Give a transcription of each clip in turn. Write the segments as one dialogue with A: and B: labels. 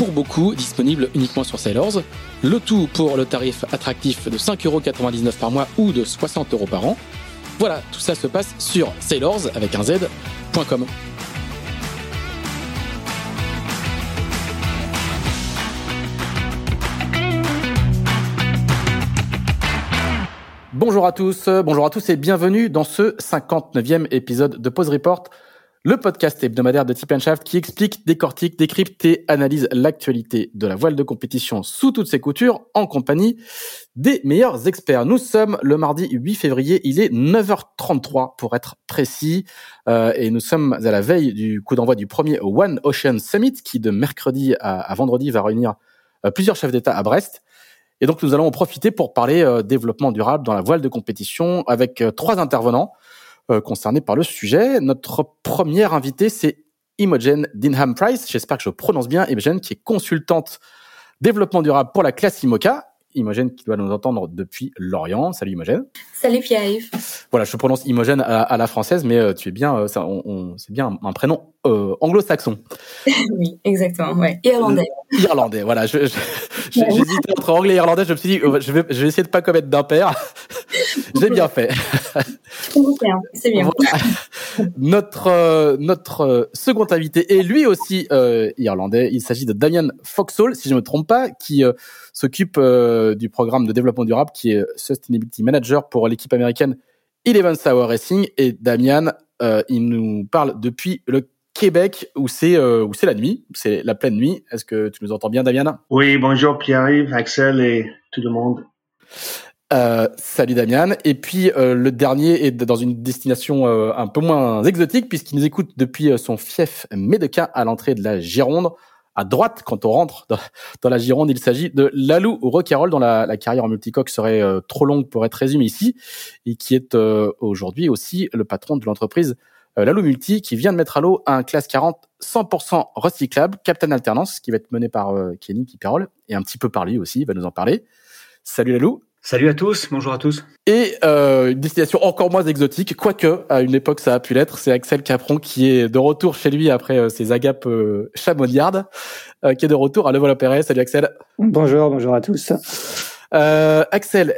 A: pour beaucoup disponible uniquement sur Sailors. Le tout pour le tarif attractif de 5,99€ par mois ou de 60€ par an. Voilà, tout ça se passe sur sailors avec un z.com. Bonjour à tous, bonjour à tous et bienvenue dans ce 59e épisode de Pause Report le podcast hebdomadaire de Tip Shaft qui explique, décortique, décrypte et analyse l'actualité de la voile de compétition sous toutes ses coutures en compagnie des meilleurs experts. Nous sommes le mardi 8 février, il est 9h33 pour être précis euh, et nous sommes à la veille du coup d'envoi du premier One Ocean Summit qui de mercredi à, vendredi va réunir euh, plusieurs chefs d'État à Brest. Et donc nous allons en profiter pour parler euh, développement durable dans la voile de compétition avec trois intervenants. Euh, concernés par le sujet. Notre première invitée, c'est Imogen Dinham Price. J'espère que je prononce bien. Imogen, qui est consultante développement durable pour la classe IMOCA. Imogen qui doit nous entendre depuis Lorient. Salut Imogen.
B: Salut Pierre-Yves.
A: Voilà, je prononce Imogen à, la française, mais euh, tu es bien, euh, c'est bien un, prénom anglo-saxon.
B: oui, exactement, ouais. Irlandais.
A: Irlandais, voilà. Je, j'hésitais entre anglais et irlandais. Je me suis dit, je vais, je vais essayer de pas commettre d'impair. J'ai bien fait.
B: C'est bien.
A: Notre euh, notre euh, second invité est lui aussi euh, irlandais. Il s'agit de Damian Foxhall, si je me trompe pas, qui s'occupe du programme de développement durable, qui est Sustainability Manager pour l'équipe américaine Eleven Hour Racing. Et Damian, il nous parle depuis le Québec où c'est où c'est la nuit, c'est la pleine nuit. Est-ce que tu nous entends bien, Damian
C: Oui, bonjour Pierre-Yves, Axel et tout le monde.
A: Euh, salut Damian. Et puis euh, le dernier est dans une destination euh, un peu moins exotique puisqu'il nous écoute depuis son fief médequin à l'entrée de la Gironde. À droite, quand on rentre dans, la Gironde, il s'agit de Lalou Roquerolles, dont la, carrière en multicoque serait trop longue pour être résumée ici, et qui est aujourd'hui aussi le patron de l'entreprise Lalou Multi, qui vient de mettre à l'eau un classe 40 100% recyclable, Captain Alternance, qui va être mené par Kenny Kiperol, et un petit peu par lui aussi, il va nous en parler. Salut Lalou.
D: Salut à tous, bonjour à tous.
A: Et euh, une destination encore moins exotique, quoique à une époque ça a pu l'être, c'est Axel Capron qui est de retour chez lui après euh, ses agapes euh, chamoniardes, euh, qui est de retour à Le Vol Salut Axel.
E: Bonjour, bonjour à tous.
A: Euh, Axel,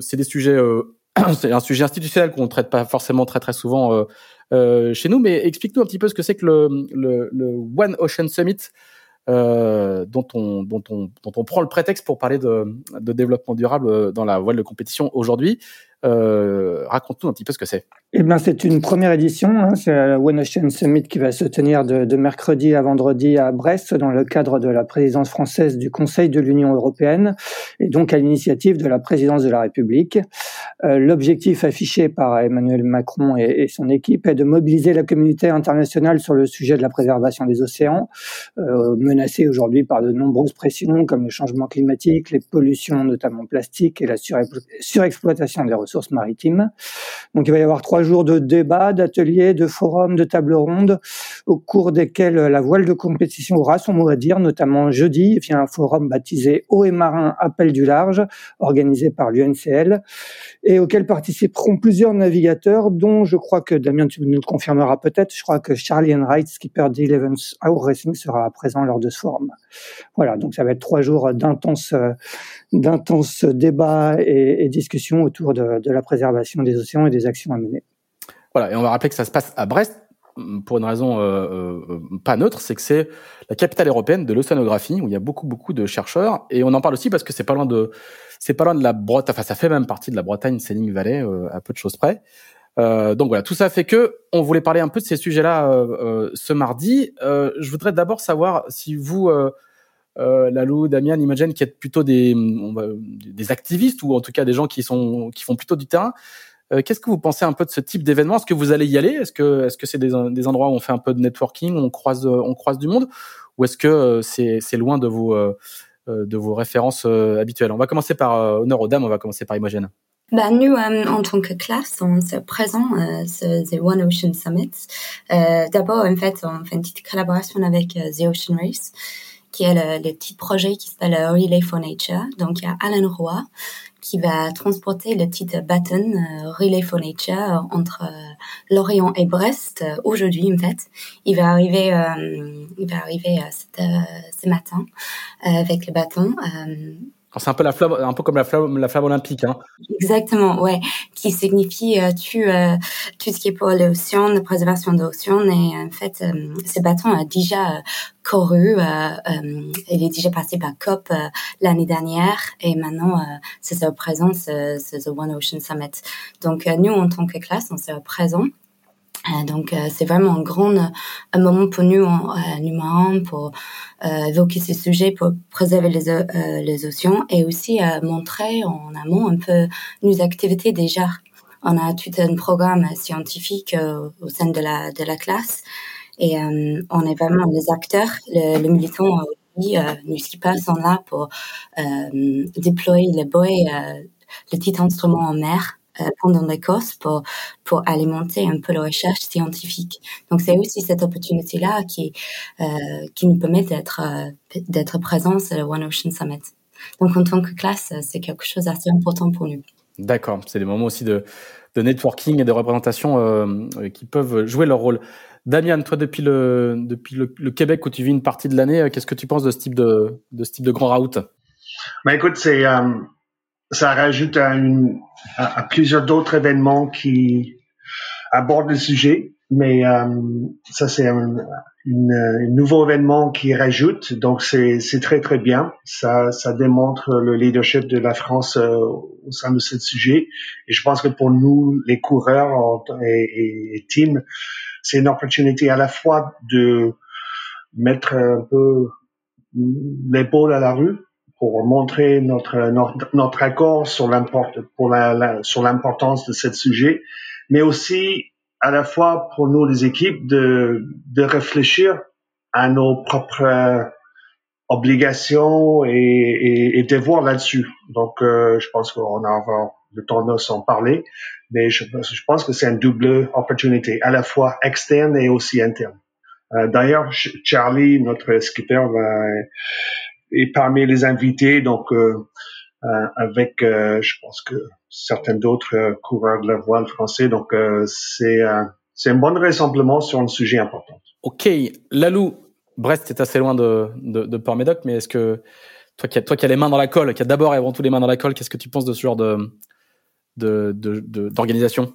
A: c'est des sujets, c'est un sujet institutionnel qu'on ne traite pas forcément très très souvent chez nous, mais explique-nous un petit peu ce que c'est que le, One Ocean Summit. Euh, dont, on, dont, on, dont on prend le prétexte pour parler de, de développement durable dans la voile de compétition aujourd'hui. Euh, Raconte-nous un petit peu ce que c'est.
E: Eh ben, c'est une première édition. Hein, c'est la One Ocean Summit qui va se tenir de, mercredi à vendredi à Brest dans le cadre de la présidence française du Conseil de l'Union européenne et donc à l'initiative de la présidence de la République. Euh, L'objectif affiché par Emmanuel Macron et, et, son équipe est de mobiliser la communauté internationale sur le sujet de la préservation des océans, euh, menacés aujourd'hui par de nombreuses pressions comme le changement climatique, les pollutions notamment plastiques et la surexploitation des ressources maritimes. Donc il va y avoir trois jours de débats, d'ateliers, de forums, de tables rondes, au cours desquels la voile de compétition aura son mot à dire, notamment jeudi, via un forum baptisé Eau et Marin Appel du Large, organisé par l'UNCL, et auquel participeront plusieurs navigateurs, dont je crois que Damien, tu nous le confirmeras peut-être, je crois que Charlie Enright, skipper d'Eleven's Hour Racing, sera présent lors de ce forum. Voilà, donc ça va être trois jours d'intenses d'intenses débats et, discussions autour de, de, la préservation des océans et des actions à mener.
A: Voilà, et on va rappeler que ça se passe à Brest. pour une raison pas neutre, c'est que c'est la capitale européenne de l'océanographie où il y a beaucoup beaucoup de chercheurs et on en parle aussi parce que c'est pas loin de c'est pas loin de la Bretagne, enfin ça fait même partie de la Bretagne, Séling Valley, à peu de choses près. Euh, donc voilà, tout ça fait que on voulait parler un peu de ces sujets-là euh, euh, ce mardi. je voudrais d'abord savoir si vous, Lalou, Damien, Imogen, qui êtes plutôt des, activistes ou en tout cas des gens qui sont qui font plutôt du terrain, qu'est-ce que vous pensez un peu de ce type d'événement? Est-ce que vous allez y aller? Est-ce que est-ce que c'est des, endroits où on fait un peu de networking, on croise on croise du monde, ou est-ce que c'est c'est loin de vos de vos références habituelles? On va commencer par honneur aux dames. On va commencer par Imogen.
B: Bah, nous, euh, en tant que classe, on se présente euh, The One Ocean Summit. Euh, D'abord, en fait, on fait une petite collaboration avec euh, The Ocean Race, qui est le, le petit projet qui s'appelle Relay for Nature. Donc, il y a Alan Roy qui va transporter le petit bâton Relay for Nature entre Lorient et Brest aujourd'hui, en fait. Il va arriver, il va arriver ce matin avec le bâton
A: c'est un peu la flamme, un peu comme la flamme, la flamme olympique, hein.
B: Exactement, ouais, qui signifie euh, tu euh, tout ce qui est pour l'océan, la préservation de l'océan. Et en fait, euh, ce bâton a déjà couru, il est déjà passé par COP l'année dernière, et maintenant c'est se représente ce, The One Ocean Summit. Donc nous, en tant que classe, on se représente euh, donc euh, c'est vraiment un grand un moment pour nous en euh, pour évoquer ces sujets, pour préserver les, les océans et aussi montrer en amont un peu nos activités déjà. On a tout un programme scientifique au sein de la de la classe et on est vraiment les acteurs, le, le militant aussi, nous qui sont là pour déployer les boys, le petit instrument en mer euh, pendant l'Écosse pour pour alimenter un peu la recherche scientifique. Donc c'est aussi cette opportunité là qui euh, qui nous permet d'être euh, d'être présents sur le One Ocean Summit. Donc en tant que classe, c'est quelque chose d'assez important pour nous.
A: D'accord, c'est des moments aussi de de networking et de représentation euh, qui peuvent jouer leur rôle. Damien, toi depuis le depuis le, Québec où tu vis une partie de l'année, qu'est-ce que tu penses de ce type de de ce type de grand route?
C: Ben écoute, c'est ça rajoute à, une, à, plusieurs d'autres événements qui abordent le sujet. Mais euh, ça, c'est un, nouveau événement qui rajoute. Donc, c'est très, très bien. Ça, ça démontre le leadership de la France euh, au sein de ce sujet. Et je pense que pour nous, les coureurs et, et team, c'est une opportunité à la fois de mettre un peu l'épaule à la rue pour montrer notre notre, notre accord sur l'importance de ce sujet, mais aussi à la fois pour nous les équipes de de réfléchir à nos propres obligations et, et, et devoirs là-dessus. Donc, euh, je pense qu'on a le temps de s'en parler, mais je, je pense que c'est une double opportunité, à la fois externe et aussi interne. Euh, D'ailleurs, Charlie, notre skipper, va et parmi les invités, donc euh, euh, avec, euh, je pense que certains d'autres coureurs de la voile français. Donc c'est c'est un bon rassemblement sur un sujet important.
A: Ok, Lalou, Brest c'est assez loin de, de, de Port-Médoc, mais est-ce que toi qui, as, toi qui as les mains dans la colle, qui a d'abord et avant tout les mains dans la colle, qu'est-ce que tu penses de ce genre de d'organisation?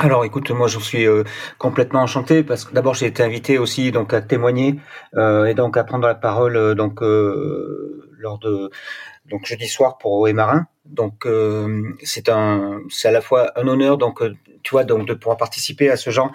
D: Alors écoute, moi je suis euh, complètement enchanté parce que d'abord j'ai été invité aussi donc à témoigner euh, et donc à prendre la parole euh, donc lors de donc jeudi soir pour Haut et Marin. Donc c'est un c'est à la fois un honneur donc tu vois, donc de pouvoir participer à ce genre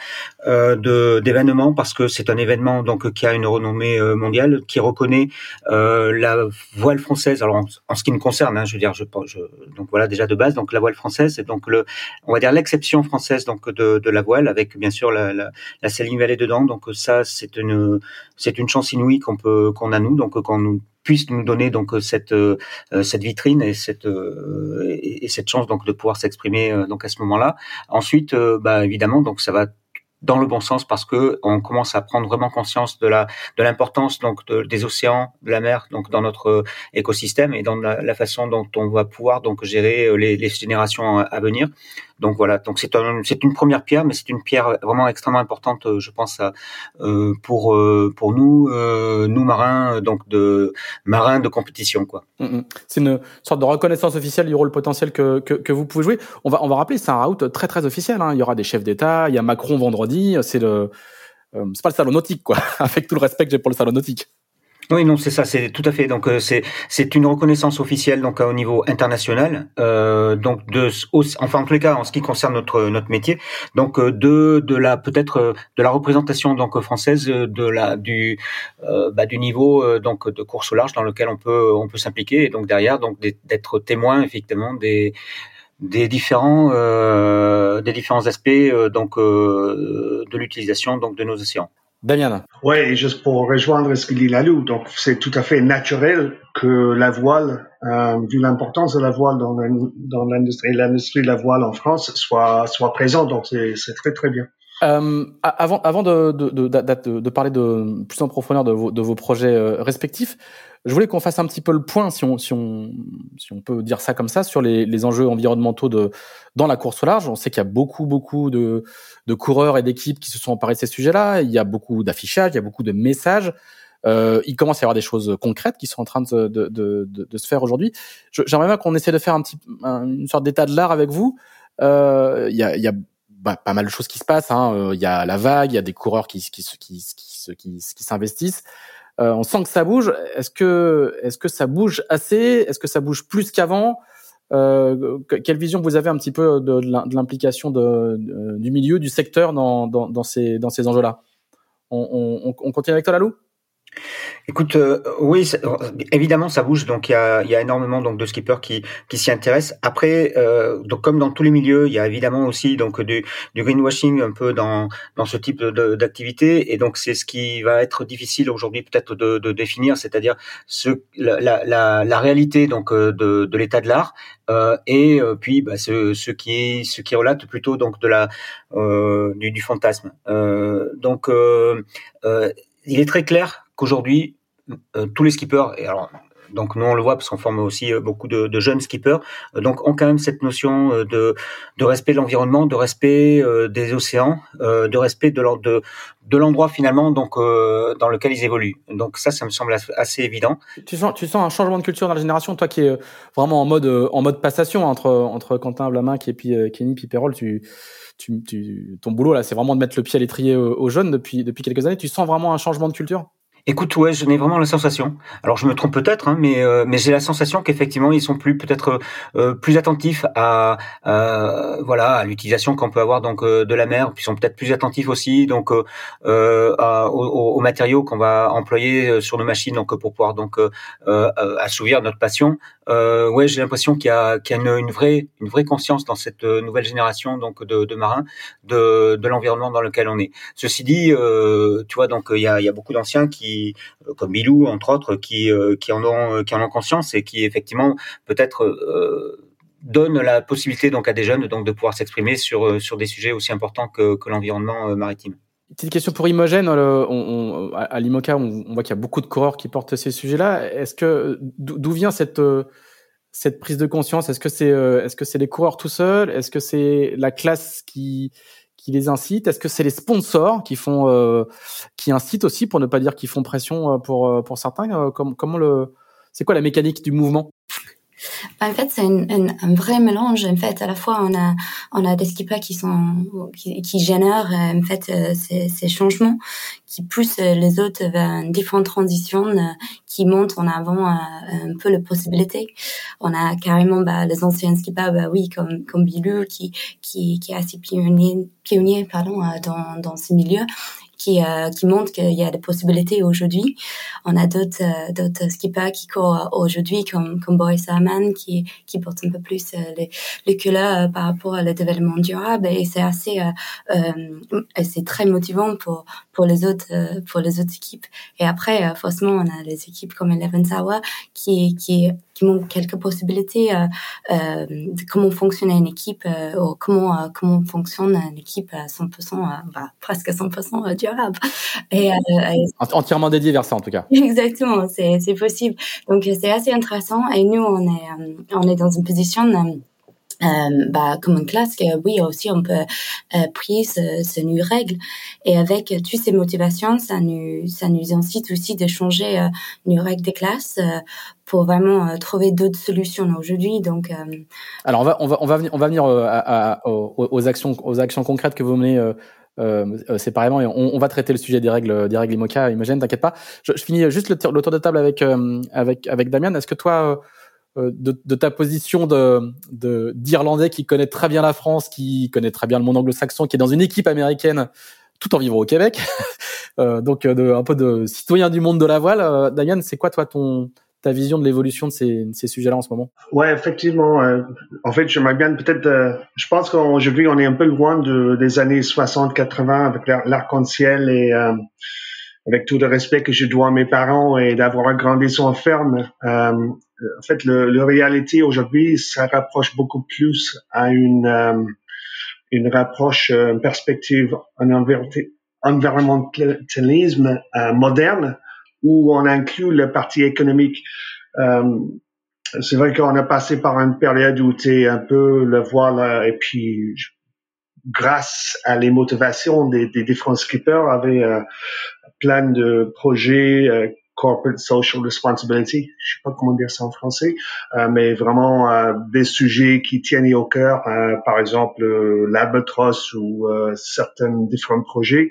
D: euh, de d'événement parce que c'est un événement donc qui a une renommée euh, mondiale, qui reconnaît euh, la voile française. Alors en, ce qui me concerne, hein, je veux dire, je, je, donc voilà déjà de base, donc la voile française, c'est donc le, on va dire l'exception française donc de, de la voile avec bien sûr la, la, la Céline Vallée dedans. Donc ça, c'est une c'est une chance inouïe qu'on peut qu'on a nous, donc qu'on nous puisse nous donner donc cette euh, cette vitrine et cette euh, et, cette chance donc de pouvoir s'exprimer euh, donc à ce moment-là. Ensuite, bah évidemment donc ça va dans le bon sens parce que on commence à prendre vraiment conscience de la de l'importance donc des océans, de la mer donc dans notre écosystème et dans la, façon dont on va pouvoir donc gérer les, les générations à venir. Donc voilà, donc c'est un, c'est une première pierre, mais c'est une pierre vraiment extrêmement importante, euh, je pense, euh, pour euh, pour nous, nous marins, donc de marins de compétition, quoi.
A: Mm, mm. C'est une sorte de reconnaissance officielle du rôle potentiel que, que, que vous pouvez jouer. On va on va rappeler, c'est un route très très officiel. Hein. Il y aura des chefs d'État, il y a Macron vendredi, c'est le c'est pas le salon nautique, quoi, avec tout le respect que j'ai pour le salon nautique.
D: Oui, non, c'est ça, c'est tout à fait. Donc euh, c'est c'est une reconnaissance officielle donc au niveau international. Euh, donc de enfin en tous les cas en ce qui concerne notre notre métier, donc euh, de de la peut-être euh, de la représentation donc française de la du bah, du niveau donc de course au large dans lequel on peut on peut s'impliquer et donc derrière donc d'être témoin effectivement des des différents euh, des différents aspects donc de l'utilisation donc de nos océans.
A: Damien.
C: Oui, juste pour rejoindre ce que dit Lalou, donc c'est tout à fait naturel que la voile, euh, vu l'importance de la voile dans l'industrie, l'industrie de la voile en France, soit soit présente. Donc c'est très très bien.
A: Euh, avant, avant de, de, de, de, parler de plus en profondeur de vos, de vos projets euh, respectifs, je voulais qu'on fasse un petit peu le point, si on, si on, si on peut dire ça comme ça, sur les, les enjeux environnementaux de, dans la course au large. On sait qu'il y a beaucoup, beaucoup de, de coureurs et d'équipes qui se sont emparés de ces sujets-là. Il y a beaucoup d'affichage, il y a beaucoup de messages. Euh, il commence à y avoir des choses concrètes qui sont en train de, de, de, de se faire aujourd'hui. J'aimerais bien qu'on essaie de faire un petit, une sorte d'état de l'art avec vous. Euh, il y a, y a bah, pas mal de choses qui se passent. Hein. Euh, il y a la vague, il y a des coureurs qui, qui, qui, qui, qui, qui s'investissent. Euh, on sent que ça bouge. Est-ce que, est-ce que ça bouge assez? Est-ce que ça bouge plus qu'avant? Euh, Quelle vision vous avez un petit peu de, de l'implication de, du milieu, du secteur dans ces, dans ces enjeux-là? On, on, on continue avec toi, Lalou?
D: Écoute, euh, oui, évidemment, ça bouge. Donc, il y a, énormément donc de skippers qui, s'y intéressent. Après, euh, donc comme dans tous les milieux, il y a évidemment aussi donc du, greenwashing un peu dans, ce type d'activité. Et donc, c'est ce qui va être difficile aujourd'hui peut-être de, de, définir, c'est-à-dire ce, la, réalité donc euh, de, l'état de l'art et puis bah, ce, ce qui ce qui relate plutôt donc de la du fantasme. donc, il est très clair qu'aujourd'hui, euh, tous les skippers, et alors donc nous on le voit parce qu'on forme aussi euh, beaucoup de, jeunes skippers, euh, donc ont quand même cette notion de, respect de l'environnement, de respect des océans, de respect de, l'endroit finalement donc dans lequel ils évoluent. Donc ça, ça me semble assez évident.
A: Tu sens, tu sens un changement de culture dans la génération, toi qui est vraiment en mode en mode passation entre entre Quentin Blamac et puis Kenny Piperol, tu ton boulot là, c'est vraiment de mettre le pied à l'étrier aux jeunes depuis depuis quelques années. Tu sens vraiment un changement de culture?
D: Écoute, ouais, je n'ai vraiment la sensation. Alors, je me trompe peut-être, hein, mais euh, mais j'ai la sensation qu'effectivement, ils sont plus peut-être euh, plus attentifs à, voilà à l'utilisation qu'on peut avoir donc euh, de la mer, puis ils sont peut-être plus attentifs aussi donc aux, matériaux qu'on va employer sur nos machines donc pour pouvoir donc assouvir notre passion. Ouais, j'ai l'impression qu'il y a qu'il y a une, vraie conscience dans cette nouvelle génération donc de, marins de de l'environnement dans lequel on est. Ceci dit, tu vois donc il y a beaucoup d'anciens qui euh, comme Bilou entre autres, qui euh, qui en ont euh, conscience et qui effectivement peut-être donne la possibilité donc à des jeunes donc de pouvoir s'exprimer sur sur des sujets aussi importants que l'environnement maritime.
A: Petite question pour Imogène. On, à l'IMOCA, on, voit qu'il y a beaucoup de coureurs qui portent ces sujets-là. Est-ce que d'où vient cette cette prise de conscience? Est-ce que c'est est-ce que c'est les coureurs tout seuls? Est-ce que c'est la classe qui qui les incitent Est-ce que c'est les sponsors qui font, euh, qui incitent aussi, pour ne pas dire qu'ils font pression euh, pour euh, pour certains? Comment le, c'est quoi la mécanique du mouvement?
B: En fait, c'est un, vrai mélange. En fait, à la fois, on a, on a des skippers qui sont, qui, qui génèrent, en fait, euh, ces, ces, changements, qui poussent les autres vers une différente transition, euh, qui montent en avant euh, un peu les possibilités. On a carrément, bah, les anciens skippers, bah oui, comme, comme Bilou, qui, qui, qui est assez pionnier, pionnier, pardon, dans, dans ces milieux qui, euh, qui montrent qu'il y a des possibilités aujourd'hui. On a d'autres euh, d'autres skippers qui courent aujourd'hui, comme, comme Boris Herman, qui, qui porte un peu plus euh, les, les couleurs euh, par rapport au développement durable. Et c'est assez, c'est très motivant pour, pour les autres, pour les autres équipes. Et après, forcément, on a les équipes comme Eleven Tower qui, qui qui montrent quelques possibilités euh, euh, de comment fonctionne une équipe euh, ou comment euh, comment fonctionne une équipe à 100% bah, presque 100% durable
A: et, entièrement dédié vers ça en tout cas
B: exactement c'est possible donc c'est assez intéressant et nous on est on est dans une position euh, bah, comme une classe, que oui, aussi on peut euh, prier ce, ce règle. Et avec toutes ces motivations, ça nous, ça nous incite aussi de changer euh, une règle des classes euh, pour vraiment euh, trouver d'autres solutions aujourd'hui. Donc,
A: alors on va, on va, on va venir, on va venir à, aux, aux, actions, aux actions concrètes que vous menez euh, euh, séparément et on, on, va traiter le sujet des règles des règles IMOCA Imogen t'inquiète pas. Je, je, finis juste le, le, tour de table avec euh, avec avec Damien est-ce que toi euh, de, de, ta position de d'Irlandais qui connaît très bien la France qui connaît très bien le monde anglo-saxon qui est dans une équipe américaine tout en vivant au Québec donc de, un peu de citoyen du monde de la voile Damien c'est quoi toi ton ta vision de l'évolution de ces, sujets-là en ce moment?
C: Ouais, effectivement. Euh, en fait, j'aimerais bien peut-être. Euh, je pense qu'aujourd'hui, on est un peu loin de, des années 60-80 avec l'arc-en-ciel et euh, avec tout le respect que je dois à mes parents et d'avoir grandi une ferme. en fait, le, le réalité aujourd'hui, ça rapproche beaucoup plus à une une rapproche, une perspective, un environnementalisme moderne où on inclut le parti économique. Euh, c'est vrai qu'on a passé par une période où tu un peu le voile et puis grâce à les motivations des, des différents skippers avait euh, plein de projets euh, corporate social responsibility, je sais pas comment dire ça en français, euh, mais vraiment euh, des sujets qui tiennent au cœur, euh, par exemple l'albatros ou certains différents projets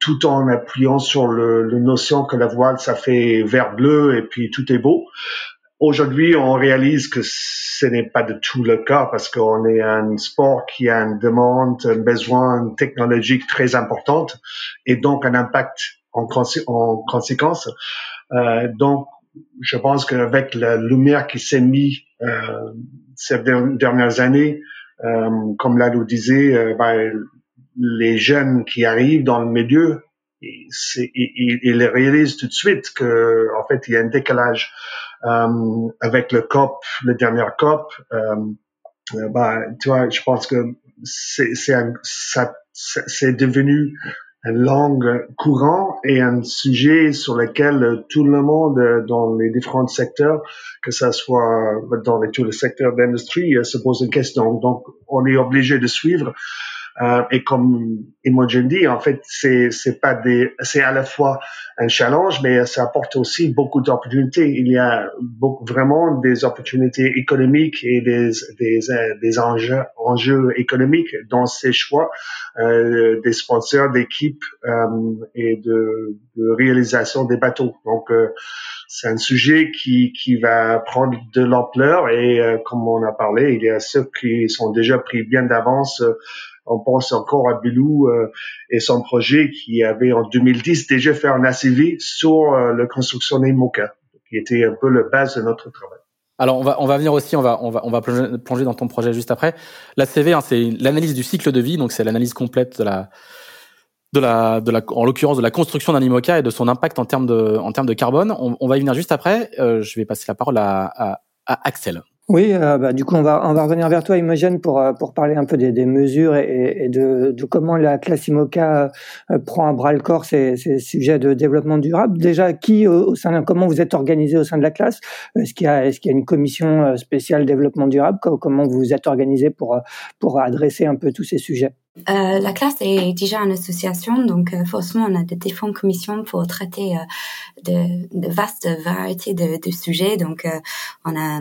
C: tout en appuyant sur le, le, notion que la voile, ça fait vert bleu et puis tout est beau. Aujourd'hui, on réalise que ce n'est pas de tout le cas parce qu'on est un sport qui a une demande, un besoin technologique très importante et donc un impact en, en conséquence. Euh, donc, je pense qu'avec la lumière qui s'est mise euh, ces dernières années, euh, comme là nous disait, euh, ben, les jeunes qui arrivent dans le milieu, ils, réalisent tout de suite que en fait il y a un décalage euh, avec le COP, le dernier COP. Euh, bah, tu vois, je pense que c'est devenu un langue courant et un sujet sur lequel tout le monde dans les différents secteurs, que ce soit dans les, tous les secteurs d'industrie, se pose une question. Donc, on est obligé de suivre euh, et comme Imogen dit, en fait, c'est c'est pas des, c'est à la fois un challenge, mais ça apporte aussi beaucoup d'opportunités. Il y a beaucoup, vraiment des opportunités économiques et des des, des enjeux enjeux économiques dans ces choix euh, des sponsors, d'équipes euh, et de, de, réalisation des bateaux. Donc euh, c'est un sujet qui, qui va prendre de l'ampleur et euh, comme on a parlé, il y a ceux qui sont déjà pris bien d'avance on pense encore à Bilou euh, et son projet qui avait en 2010 déjà fait un ACV sur euh, la construction des MOCA, qui était un peu le base de notre travail.
A: Alors on va on va venir aussi on va on va on va plonger, dans ton projet juste après. L'ACV hein, c'est l'analyse du cycle de vie donc c'est l'analyse complète de la de la de la en l'occurrence de la construction d'un IMOCA et de son impact en termes de en termes de carbone. On, va y venir juste après. Euh, je vais passer la parole à, à, à Axel.
E: Oui, euh, bah, du coup, on va, on va revenir vers toi, Imogen, pour, euh, pour parler un peu des, des mesures et, et de, de, comment la classe IMOCA euh, prend à bras le corps ces, ces, sujets de développement durable. Déjà, qui, au sein comment vous êtes organisé au sein de la classe? Est-ce qu'il y, qu'il y a une commission spéciale développement durable? Comment vous vous êtes organisé pour, pour adresser un peu tous ces sujets?
B: Euh, la classe est déjà une association, donc euh, forcément on a des différentes commissions pour traiter euh, de, de, vastes variétés de, de sujets. Donc euh, on a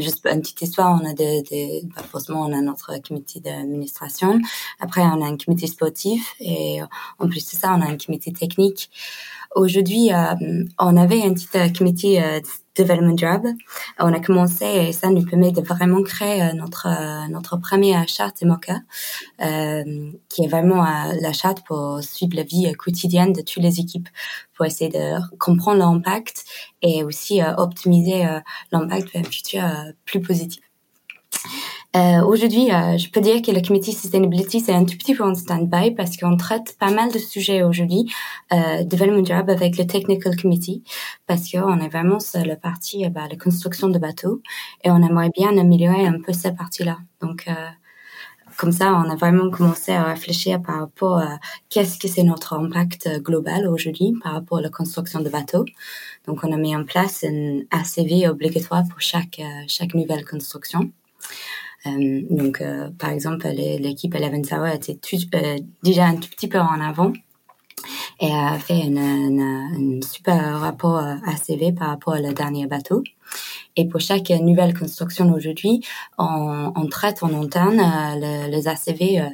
B: juste une petite histoire, on a de, de bah, forcément on a notre comité d'administration. Après on a un comité sportif et en plus de ça on a un comité technique. Aujourd'hui, on avait un petit comité Development Job. On a commencé et ça nous permet de vraiment créer euh, notre euh, notre première charte MOCA, euh, qui est vraiment la charte pour suivre la vie quotidienne de toutes les équipes, pour essayer de comprendre l'impact et aussi optimiser l'impact vers un futur plus positif. Euh, Aujourd'hui, euh, je peux dire que le comité sustainability c'est un tout petit peu en stand-by parce qu'on traite pas mal de sujets aujourd'hui, euh, development job avec le technical committee parce qu'on est vraiment sur la partie euh, bah, la construction de bateaux et on aimerait bien améliorer un peu cette partie-là. Donc euh, comme ça, on a vraiment commencé à réfléchir par rapport à qu'est-ce que c'est notre impact global aujourd'hui par rapport à la construction de bateaux. Donc, on a mis en place un ACV obligatoire pour chaque chaque nouvelle construction. Euh, donc, euh, par exemple, l'équipe Eleven Sour était euh, déjà un tout petit peu en avant et a fait un super rapport ACV par rapport au dernier bateau. Et pour chaque nouvelle construction aujourd'hui, on, traite en interne euh, les ACV euh,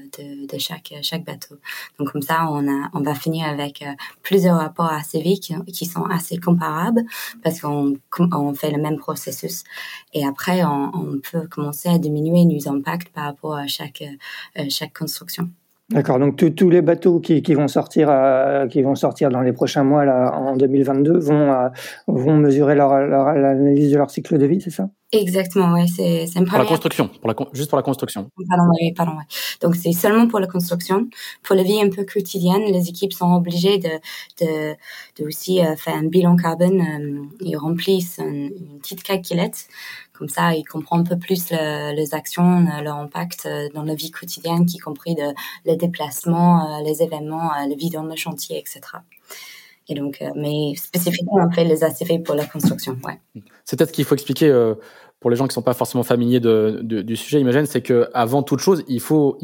B: de, chaque bateau. Donc comme ça, on va finir avec plusieurs rapports ACV qui, sont assez comparables parce qu'on on fait le même processus. Et après, on, peut commencer à diminuer nos impacts par rapport à chaque construction.
E: D'accord. Donc tous les bateaux qui, qui vont sortir, euh, qui vont sortir dans les prochains mois là en 2022 vont euh, vont mesurer leur, leur l'analyse de leur cycle de vie, c'est ça?
B: Exactement. Ouais. C'est c'est une
A: Pour la construction, pour la juste pour la construction.
B: Pardon, ouais, pardon. Ouais. Donc c'est seulement pour la construction. Pour la vie un peu quotidienne, les équipes sont obligées de de, de aussi euh, faire un bilan carbone. ils remplissent une, une petite calculette comme ça, ils comprennent un peu plus les actions, leur impact euh, dans la vie quotidienne, y compris les déplacements, euh, les événements, euh, le vie dans le chantier, etc. Et donc, mais spécifiquement, on fait les ACV pour la construction. Ouais.
A: C'est peut-être qu'il faut expliquer pour les gens qui sont pas forcément familiers du sujet. Imagine, c'est que avant toute chose, il faut,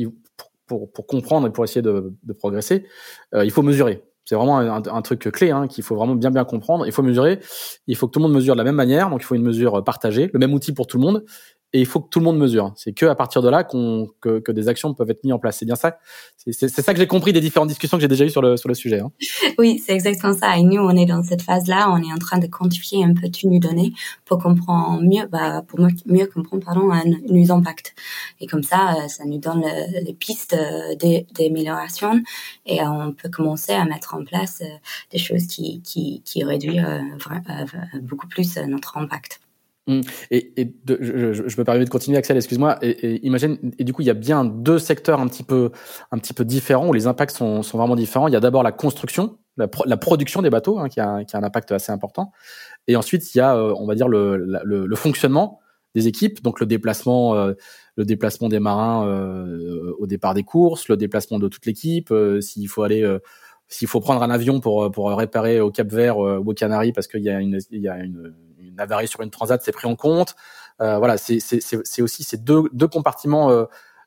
A: pour, comprendre et pour essayer de progresser, il faut mesurer. C'est vraiment un, truc clé hein, qu'il faut vraiment bien bien comprendre. Il faut mesurer. Il faut que tout le monde mesure de la même manière. Donc il faut une mesure partagée, le même outil pour tout le monde et il faut que tout le monde mesure. C'est que à partir de là qu'on que, que, des actions peuvent être mises en place. C'est bien ça. C'est ça que j'ai compris des différentes discussions que j'ai déjà eues sur le sur le sujet. Hein.
B: Oui, c'est exactement ça. Et nous, on est dans cette phase-là. On est en train de quantifier un peu toutes nos données pour comprendre mieux, bah, pour mieux comprendre pardon nos impacts. Et comme ça, euh, ça nous donne les pistes euh, d'amélioration et on peut commencer à mettre en place euh, des choses qui qui qui réduisent beaucoup plus notre impact.
A: Mmh. Et, et de, je, je, me permets de continuer, Axel, excuse-moi. Et, et, imagine, et du coup, il y a bien deux secteurs un petit peu, un petit peu différents où les impacts sont, sont vraiment différents. Il y a d'abord la construction, la, la, production des bateaux, hein, qui, a, qui a un impact assez important. Et ensuite, il y a, euh, on va dire, le, le, le, fonctionnement des équipes, donc le déplacement, euh, le déplacement des marins euh, au départ des courses, le déplacement de toute l'équipe, s'il faut aller s'il faut prendre un avion pour pour réparer au Cap Vert ou aux Canaries parce qu'il y a une il y a une une avarie sur une transat, c'est pris en compte. Euh, voilà, c'est aussi ces deux, deux compartiments euh,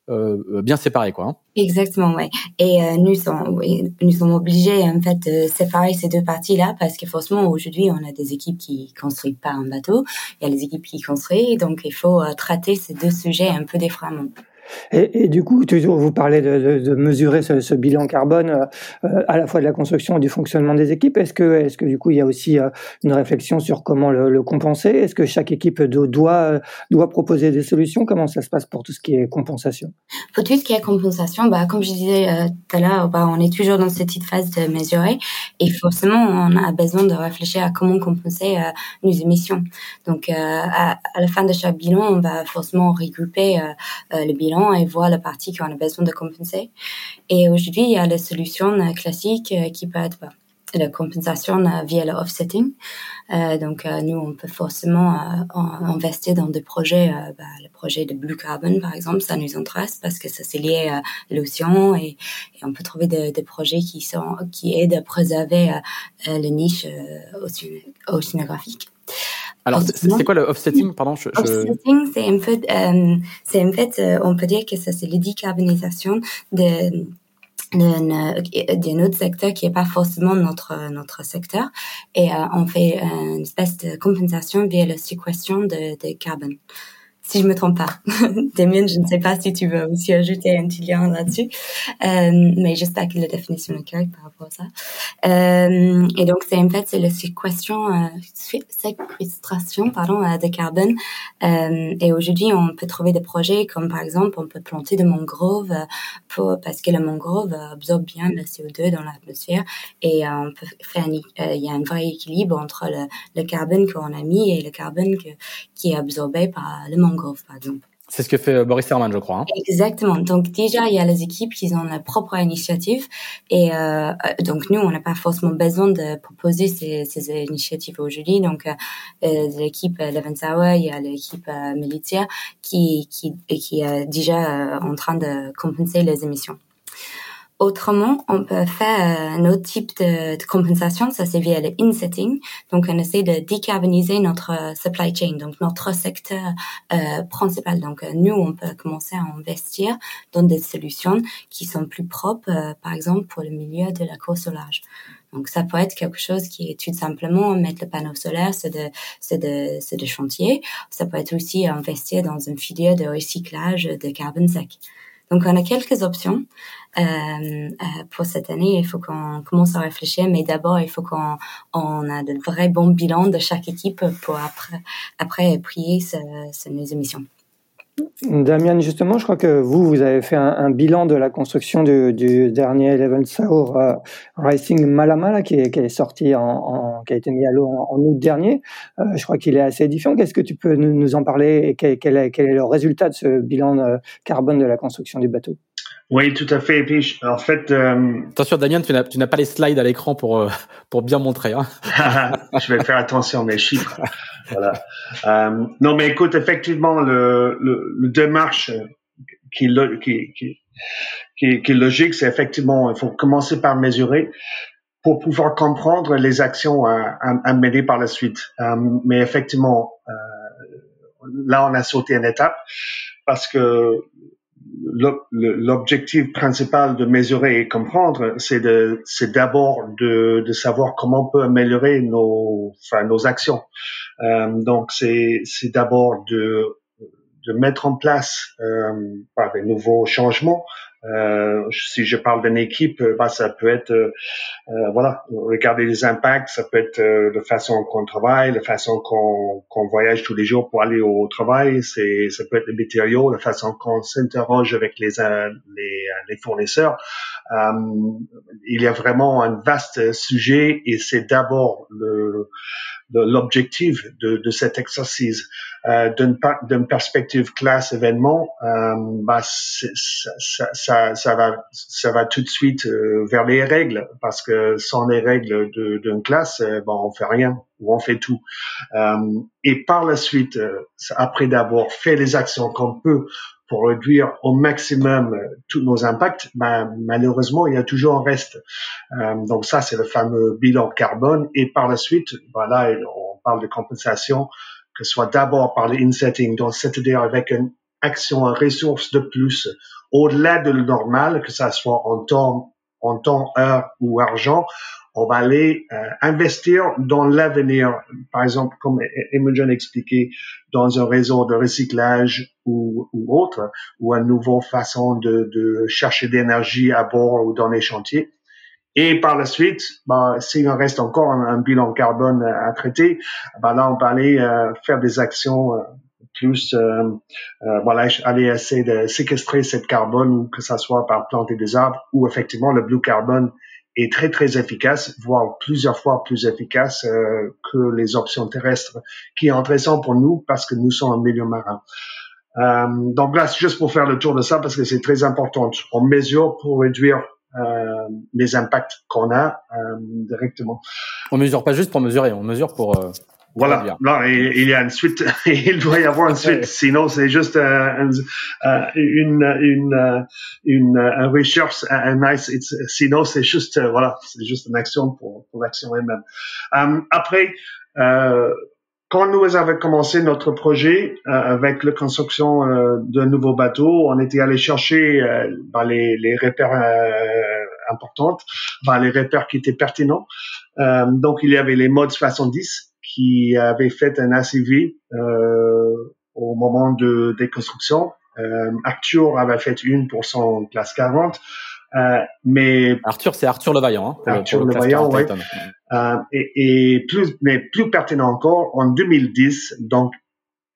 A: euh, bien séparés, quoi. Hein.
B: Exactement, ouais. Et nous sommes, nous sommes obligés en fait de séparer ces deux parties-là parce que forcément aujourd'hui on a des équipes qui construisent pas un bateau, il y a les équipes qui construisent, donc il faut traiter ces deux sujets un peu différemment.
E: Et, du coup, toujours vous parlez de, mesurer ce, bilan carbone euh, à la fois de la construction et du fonctionnement des équipes. Est-ce que, est-ce que du coup, il y a aussi euh, une réflexion sur comment le, compenser? Est-ce que chaque équipe doit doit proposer des solutions? Comment ça se passe pour tout ce qui est compensation?
B: Pour tout ce qui est compensation, bah, comme je disais euh, tout à l'heure, bah, on est toujours dans cette petite phase de mesurer et forcément, on a besoin de réfléchir à comment compenser euh, nos émissions. Donc, à, la fin de chaque bilan, on va forcément regrouper le bilan et voir la partie qu'on a besoin de compenser. Et aujourd'hui, il y a la solution euh, classique euh, qui peut être bah, la compensation euh, via le offsetting. Euh, donc nous, on peut forcément investir dans des projets, bah, le projet de Blue Carbon par exemple, ça nous intéresse parce que ça c'est lié à l'océan et, on peut trouver des, des, projets qui sont qui aident à préserver les niches océanographiques.
A: Alors, c'est quoi le offsetting? Pardon.
B: Je, Offsetting, c'est en fait, euh, c'est en fait, euh, on peut dire que ça c'est la décarbonisation de d'un autre secteur qui est pas forcément notre notre secteur. Et euh, on fait une espèce de compensation via la séquestration de, de carbone si je me trompe pas. Damien, je ne sais pas si tu veux aussi ajouter un petit lien là-dessus, euh, mais j'espère que la définition est correcte par rapport à ça. Euh, et donc, c'est en fait c'est la séquestration, euh, séquestration pardon, euh, de carbone. Euh, et aujourd'hui, on peut trouver des projets comme par exemple, on peut planter des mangroves pour, parce que le mangrove absorbe bien le CO2 dans l'atmosphère et on peut faire il y a un vrai équilibre entre le, carbone qu'on a mis et le carbone qui est absorbé par le mangrove par exemple.
A: C'est ce que fait euh, Boris Herman, je crois. Hein.
B: Exactement. Donc déjà, il y a les équipes qui ont leur propre initiative. Et euh, donc nous, on n'a pas forcément besoin de proposer ces, ces initiatives aujourd'hui. Donc euh, l'équipe Leven il y a l'équipe euh, militaire qui, qui, qui est déjà en train de compenser les émissions. Autrement, on peut faire un autre type de, de compensation, ça c'est via le insetting. Donc, on essaie de décarboniser notre euh, supply chain, donc notre secteur euh, principal. Donc, euh, nous, on peut commencer à investir dans des solutions qui sont plus propres, euh, par exemple pour le milieu de la course au large. Donc ça peut être quelque chose qui est tout simplement mettre le panneau solaire c'est de c'est de c'est de chantier. Ça peut être aussi investir dans une filière de recyclage de carbone sec. Donc on a quelques options euh, euh, pour cette année. Il faut qu'on commence à réfléchir, mais d'abord il faut qu'on on a de vrais bons bilans de chaque équipe pour après après prier ce, ce, nos émissions.
E: Damien, justement, je crois que vous, vous avez fait un, bilan de la construction du, dernier Eleven Sour euh, Racing Malama, qui, est, sorti en, qui a été mis à l'eau en, août dernier. Euh, je crois qu'il est assez édifiant. Qu'est-ce que tu peux nous, en parler et quel, est, quel, est, le résultat de ce bilan euh, carbone de la construction du bateau?
C: Oui, tout à fait. Et puis, en fait, euh...
A: attention, Damien, tu n'as pas les slides à l'écran pour euh, pour bien montrer. Hein.
C: je vais faire attention à mes chiffres. voilà. Euh, non, mais écoute, effectivement, le, le, le démarche qui, qui, qui, qui, qui est logique, c'est effectivement, il faut commencer par mesurer pour pouvoir comprendre les actions à, à, à mener par la suite. Euh, mais effectivement, euh, là, on a sauté une étape parce que l'objectif principal de mesurer et comprendre, c'est de, c'est d'abord de, de savoir comment on peut améliorer nos, enfin, nos actions. Euh, donc, c'est, c'est d'abord de, de mettre en place euh, des nouveaux changements, euh, si je parle d'une équipe, bah, ça peut être, euh, euh, voilà, regarder les impacts, ça peut être euh, la façon qu'on travaille, la façon qu'on voyage tous les jours pour aller au travail, c'est, ça peut être les matériaux, la façon qu'on s'interroge avec les, les, les fournisseurs. Il y a vraiment un vaste sujet et c'est d'abord l'objectif de, cet exercice. Euh, D'une perspective classe événement, euh, bah, ça, va, tout de suite euh, vers les règles, parce que sans les règles d'une classe, euh, bon, on fait rien ou on fait tout. Euh, et par la suite, euh, après d'avoir fait les actions qu'on peut pour réduire au maximum euh, tous nos impacts, ben, malheureusement, il y a toujours un reste. Euh, donc ça, c'est le fameux bilan carbone. Et par la suite, voilà, on parle de compensation, que ce soit d'abord par le insetting, donc c'est-à-dire avec une action en ressources de plus, au-delà de le normal, que ça soit en temps, en temps, heure ou argent, on va aller euh, investir dans l'avenir. Par exemple, comme Imogen expliqué, dans un réseau de recyclage ou, ou autre, ou une nouvelle façon de, de chercher d'énergie à bord ou dans les chantiers. Et par la suite, bah, s'il en reste encore un, bilan carbone à traiter, bah là, on va aller euh, faire des actions euh, plus, voilà, aller essayer de séquestrer cette carbone, que ça soit par planter des arbres ou effectivement le blue carbone est très très efficace, voire plusieurs fois plus efficace euh, que les options terrestres, qui est intéressant pour nous parce que nous sommes un milieu marin. Euh, donc là, juste pour faire le tour de ça, parce que c'est très important. On mesure pour réduire euh, les impacts qu'on a euh, directement.
A: On mesure pas juste pour mesurer, on mesure pour euh,
C: voilà, là, il y a une suite, il doit y avoir une suite, sinon c'est juste euh, euh, une, une, euh, une, une, recherche, un nice, sinon c'est juste, voilà, c'est juste une action pour, pour l'action elle-même. après, quand nous avons commencé notre projet avec la construction d'un nouveau bateau, on était allé chercher bah, les, les repères importantes, bah, les repères qui étaient pertinents. donc il y avait les modes 70 qui avait fait un ACV euh, au moment de déconstruction. Euh, Arthur avait fait une pour son classe 40. Euh, mais
A: Arthur, c'est Arthur Levaillant.
C: Hein, Arthur Levaillant, oui. Euh, et, et, plus, mais plus pertinent encore, en 2010, donc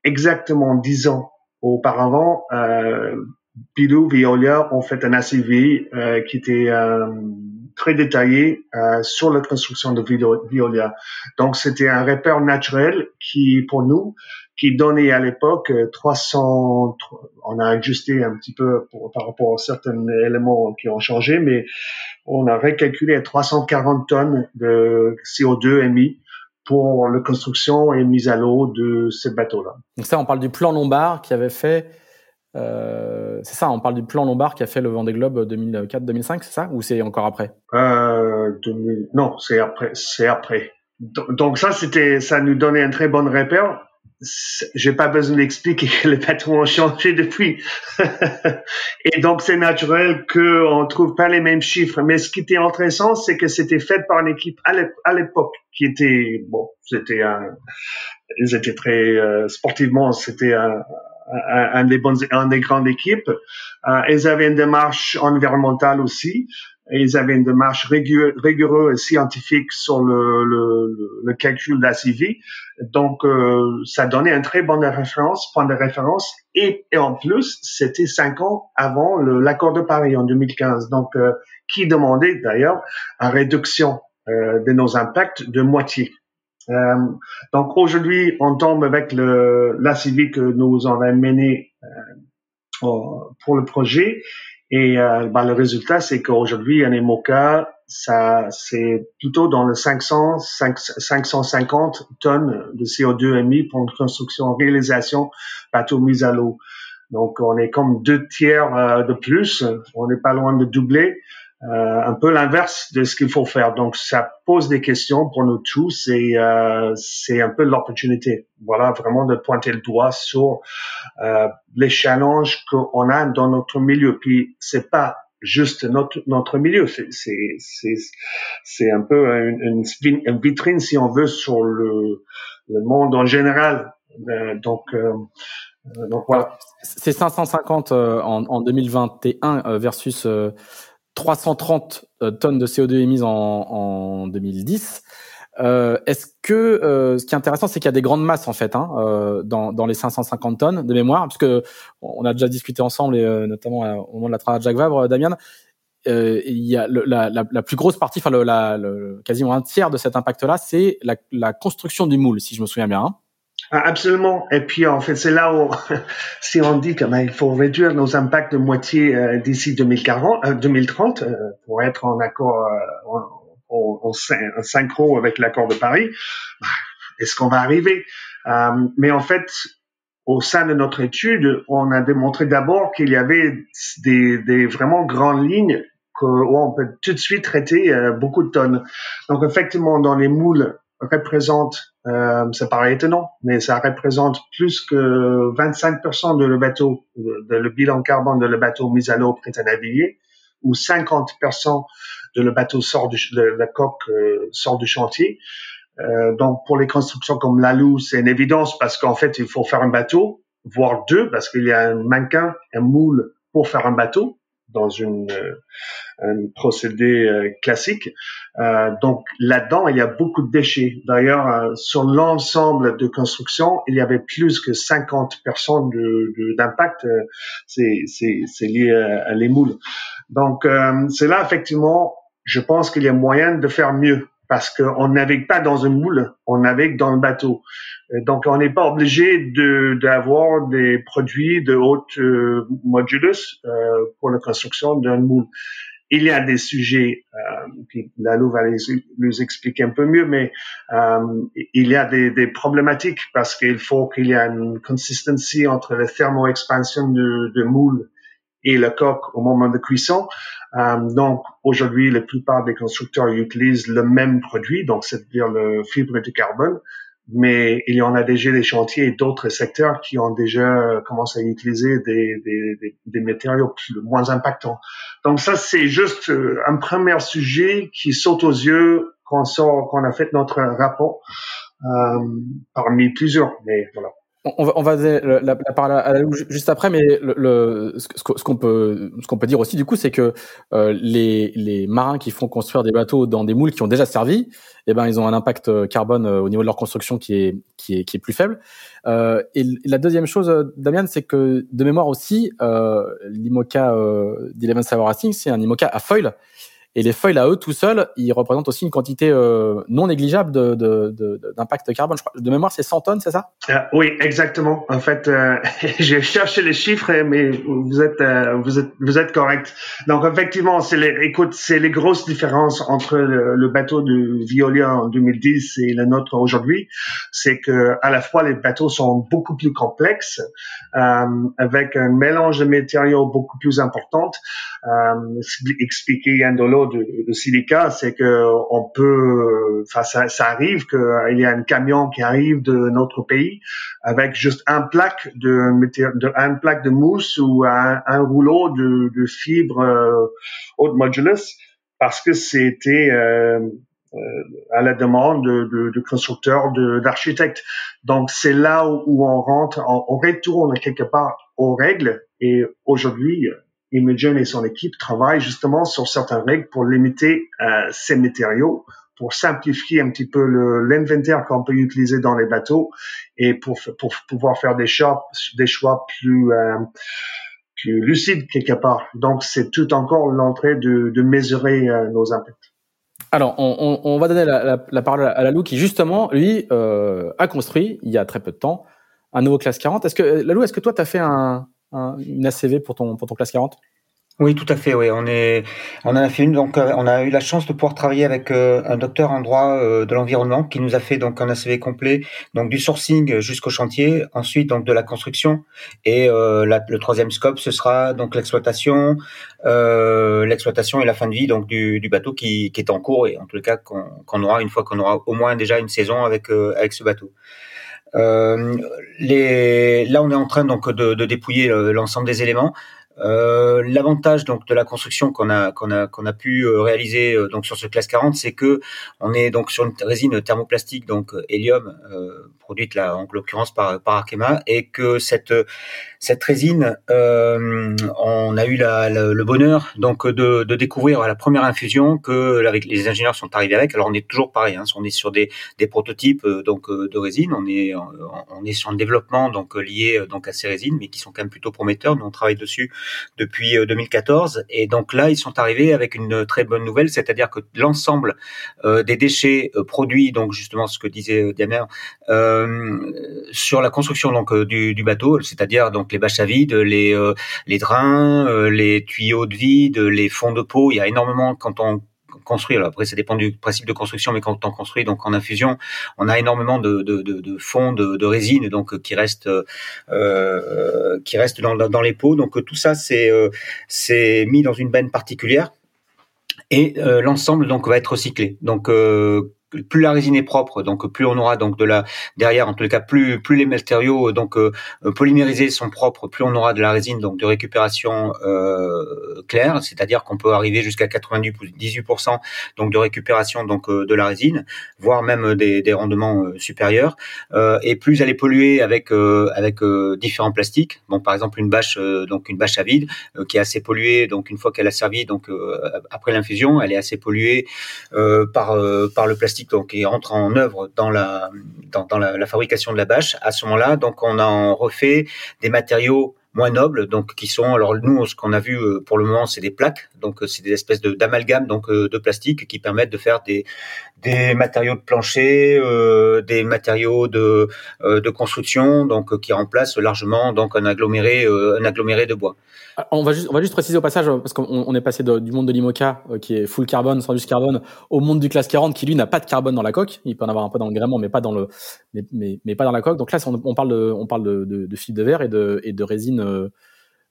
C: exactement dix ans auparavant, euh, Pilou, Veolia ont fait un ACV euh, qui était euh, très détaillé euh, sur la construction de Veolia. Donc c'était un repère naturel qui, pour nous, qui donnait à l'époque 300, on a ajusté un petit peu par rapport à certains éléments qui ont changé, mais on a recalculé à 340 tonnes de CO2 émis pour la construction et mise à l'eau de ce bateau-là.
A: Donc ça, on parle du plan Lombard qui avait fait euh, c'est ça, on parle du plan Lombard qui a fait le Vendée Globe 2004-2005, c'est ça? Ou c'est encore après?
C: Euh, Non, c'est après. C'est après. Donc ça, c'était, ça nous donnait un très bon repère j'ai pas besoin d'expliquer que les bateaux ont changé depuis. et donc, c'est naturel qu'on trouve pas les mêmes chiffres. Mais ce qui était intéressant, c'est que c'était fait par une équipe à l'époque qui était, bon, c'était un, ils étaient très, euh, sportivement, c'était un, un, des bonnes, un des grandes équipes. Euh, ils avaient une démarche environnementale aussi. Ils avaient une démarche rigoureuse et scientifique sur le, le, le calcul d'ACV. Donc, euh, ça donnait un très bon référence, point de référence. Et, et en plus, c'était cinq ans avant l'accord de Paris en 2015. Donc, euh, qui demandait d'ailleurs une réduction euh, de nos impacts de moitié. Euh, donc aujourd'hui, on tombe avec le l'ACV que nous avons mené pour le projet et euh, ben, le résultat, c'est qu'aujourd'hui, un EMOCA, ça, c'est plutôt dans le 500, 550 tonnes de CO2 émis pour une construction, réalisation bateau mis à l'eau. Donc, on est comme deux tiers euh, de plus. On n'est pas loin de doubler. Euh, un peu l'inverse de ce qu'il faut faire. Donc, ça pose des questions pour nous tous et euh, c'est un peu l'opportunité. Voilà, vraiment de pointer le doigt sur euh, les challenges qu'on a dans notre milieu. Puis, c'est pas juste notre notre milieu, c'est c'est c'est c'est un peu une, une, vitrine si on veut sur le le monde en général. Euh, donc euh,
A: donc voilà. C'est 550 en, en 2021 versus 330 euh, tonnes de CO2 émises en, en 2010. Euh, Est-ce que euh, ce qui est intéressant, c'est qu'il y a des grandes masses en fait hein, euh, dans, dans les 550 tonnes de mémoire, parce que on a déjà discuté ensemble et euh, notamment au moment de la travail de Jacques Vabre, Damien. il y a la, la, la, plus grosse partie, enfin le, la, le, quasiment un tiers de cet impact-là, c'est la, la, construction du moule, si je me souviens bien. Hein.
C: Ah, absolument. Et puis, en fait, c'est là où, si on dit qu'il faut réduire nos impacts de moitié euh, d'ici 2040, 2030, euh, euh, pour être en accord, en, en, synchro avec l'accord de Paris, ben, est-ce qu'on va arriver? Mais en fait, au sein de notre étude, on a démontré d'abord qu'il y avait des, des, vraiment grandes lignes où on peut tout de suite traiter beaucoup de tonnes. Donc, effectivement, dans les moules représente, euh, ça paraît étonnant, mais ça représente plus que 25% de le bateau, de, le bilan carbone de le bateau mis à l'eau prêt à naviguer, ou 50% de le bateau sort de, la coque euh, sort du chantier. Euh, donc pour les constructions comme l'Alou, c'est une évidence parce qu'en fait il faut faire un bateau, voire deux, parce qu'il y a un mannequin, un moule pour faire un bateau dans une euh, un procédé euh, classique. Euh, donc là-dedans, il y a beaucoup de déchets. D'ailleurs, sur l'ensemble de construction, il y avait plus que 50 d'impact. c'est lié à, les moules. Donc c'est là effectivement, je pense qu'il y a moyen de faire mieux parce qu'on navigue pas dans un moule, on navigue dans le bateau. Donc, on n'est pas obligé d'avoir des produits de haute modulus euh, pour la construction d'un moule il y a des sujets, euh, puis Lalo va les, les, expliquer un peu mieux, mais euh, il y a des, des problématiques parce qu'il faut qu'il y ait une consistency entre la thermo-expansion de, de moule et le coque au moment de cuisson. Euh, donc aujourd'hui, la plupart des constructeurs utilisent le même produit, donc c'est-à-dire le fibre de carbone mais il y en a déjà des chantiers et d'autres secteurs qui ont déjà commencé à utiliser des, des, des, matériaux plus, moins impactants. Donc ça, c'est juste euh, un premier sujet qui saute aux yeux quand sort, qu'on a fait notre rapport euh, parmi plusieurs. Mais voilà
A: on va, on va la, la, la juste après, mais le, le ce qu'on peut, ce qu'on peut dire aussi du coup, c'est que euh, les, les marins qui font construire des bateaux dans des moules qui ont déjà servi, eh ben ils ont un impact euh, carbone euh, au niveau de leur construction qui est qui est qui est plus faible. Euh, et la deuxième chose, Damien, c'est que de mémoire aussi, euh, l'IMOCA euh, d'Eleven Savoir c'est un IMOCA à foil et les feuilles à eux tout seuls, ils représentent aussi une quantité euh, non négligeable de, de, de, d'impact carbone. Je crois, de mémoire, c'est 100 tonnes, c'est ça?
C: Euh, Oui, exactement. En fait, euh, j'ai cherché les chiffres, mais vous êtes euh, vous êtes vous êtes correct. Donc effectivement, c'est les écoute, c'est les grosses différences entre le, bateau de Violia en 2010 et le nôtre aujourd'hui, c'est que à la fois les bateaux sont beaucoup plus complexes, avec un mélange de matériaux beaucoup plus important. expliqué Yandolo de, de silica, c'est que on peut, enfin ça, ça arrive qu'il y a un camion qui arrive de notre pays avec juste un plaque de, de plaque de mousse ou un, rouleau de, de fibre euh, haute modulus parce que c'était euh, euh, à la demande de, de, constructeurs, d'architectes. Donc c'est là où, on rentre, on, retourne quelque part aux règles. Et aujourd'hui, Imogen et son équipe travaillent justement sur certaines règles pour limiter euh, ces matériaux, pour simplifier un petit peu l'inventaire qu'on peut utiliser dans les bateaux et pour, pour pouvoir faire des choix, des choix plus euh, plus lucides quelque part. Donc c'est tout encore l'entrée de, mesurer euh, nos impacts.
A: Alors, on, va donner la, parole à Lalou qui, justement, lui, a construit, il y a très peu de temps, un nouveau classe 40. Est-ce que, Lalou, est-ce que toi, tu as fait un, un, une ACV pour ton, pour ton classe 40
D: oui, tout à fait. Oui, on est, on a fait. Donc, euh, on a eu la chance de pouvoir travailler avec euh, un docteur en droit euh, de l'environnement qui nous a fait donc un ACV complet, donc du sourcing jusqu'au chantier, ensuite donc de la construction et le troisième scope ce sera donc l'exploitation, l'exploitation et la fin de vie donc du, du bateau qui, qui, est en cours et en tout cas qu'on aura une fois qu'on aura au moins déjà une saison avec avec ce bateau. Les, là, on est en train donc de, dépouiller l'ensemble des éléments. Euh, l'avantage donc de la construction qu'on a pu euh, réaliser euh, donc sur ce classe 40, c'est que on est donc sur une résine thermoplastique donc hélium produite là en l'occurrence par par et que cette cette résine, euh, on a eu la, le bonheur donc de, de, découvrir à la première infusion que avec, les ingénieurs sont arrivés avec. Alors on est toujours pareil, hein, on est sur des, des prototypes euh, donc euh, de résine, on est on est sur un développement donc lié donc à ces résines, mais qui sont quand même plutôt prometteurs. Nous on travaille dessus depuis 2014 et donc là ils sont arrivés avec une très bonne nouvelle, c'est-à-dire que l'ensemble des déchets produits donc justement ce que disait Diamer sur la construction donc du, du bateau, c'est-à-dire donc les bâches à vide, les euh, les drains, euh, les tuyaux de vide, les fonds de peau. Il y a énormément quand on construit. Alors après, ça dépend du principe de construction, mais quand on construit donc en infusion, on a énormément de, fonds de, résine donc qui restent euh, qui dans, dans les pots. Donc tout ça c'est c'est mis dans une benne particulière et l'ensemble donc va être recyclé. Donc plus la résine est propre, donc plus on aura donc de la derrière, en tout cas plus les matériaux donc euh, polymérisés sont propres, plus on aura de la résine donc de récupération euh, claire, c'est-à-dire qu'on peut arriver jusqu'à 98% donc de récupération donc euh, de la résine, voire même des, des rendements euh, supérieurs. et plus elle est polluée avec avec différents plastiques, par exemple une bâche donc une bâche à vide qui est assez polluée donc une fois qu'elle a servi donc après l'infusion, elle est assez polluée par par le plastique donc qui entre en œuvre dans la fabrication de la bâche, à ce moment-là, on en refait des matériaux moins nobles, donc qui sont alors nous ce qu'on a vu euh, pour le moment c'est des plaques, donc euh, c'est des espèces de d'amalgame donc euh, de plastique qui permettent de faire des des matériaux de plancher, des matériaux de de construction, donc qui remplacent largement donc un aggloméré un aggloméré de bois.
A: On va juste, on va juste préciser au passage, parce qu'on est passé du monde de l'IMOCA, euh, qui est full carbone, sans du carbone, au monde du classe 40, qui lui n'a pas de carbone dans la coque. Il peut en avoir un peu dans le gréement, mais pas dans le, mais, mais, pas dans la coque. Donc là, on, on parle de, on parle de, de, de fibre de verre et de, et de résine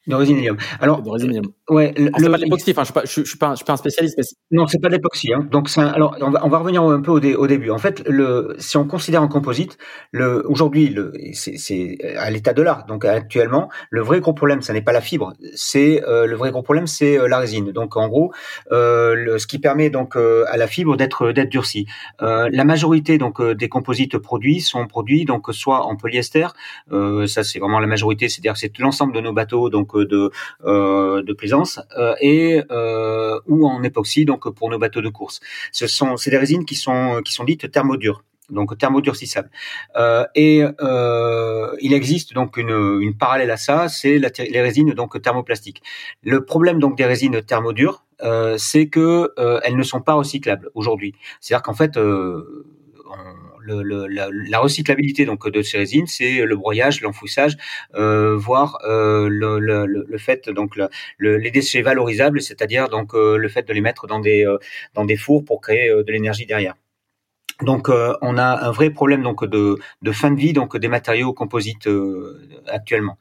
A: euh,
D: de résine Alors,
A: de résine
D: ouais,
A: le, c'est pas l'époxy. Enfin, je suis pas, je, suis pas, je suis pas un spécialiste. Mais...
D: Non, c'est pas l'époxy. Hein. Donc, c'est alors, on va, on va revenir un peu au, au, début. En fait, le, si on considère un composite, le, aujourd'hui, le, c'est, c'est à l'état de l'art. Donc, actuellement, le vrai gros problème, ça n'est pas la fibre. C'est euh, le vrai gros problème, c'est euh, la résine. Donc, en gros, euh, le, ce qui permet donc euh, à la fibre d'être d'être durcie. la majorité donc des composites produits sont produits donc soit en polyester. ça, c'est vraiment la majorité. C'est-à-dire, c'est l'ensemble de nos bateaux donc de, euh, de plaisance euh, et euh, ou en époxy donc pour nos bateaux de course. Ce sont c'est des résines qui sont qui sont dites thermodures donc thermodurcissables. Euh, et il existe donc une, une parallèle à ça, c'est les résines donc thermoplastiques. Le problème donc des résines thermodures, c'est que elles ne sont pas recyclables aujourd'hui. C'est-à-dire qu'en fait, le, la, la, recyclabilité donc de ces résines, c'est le broyage, l'enfouissage, euh, voire euh, le, le, fait donc les déchets valorisables, c'est-à-dire donc euh, le fait de les mettre dans des euh, dans des fours pour créer euh, de l'énergie derrière. donc on a un vrai problème donc de, de fin de vie donc des matériaux composites actuellement.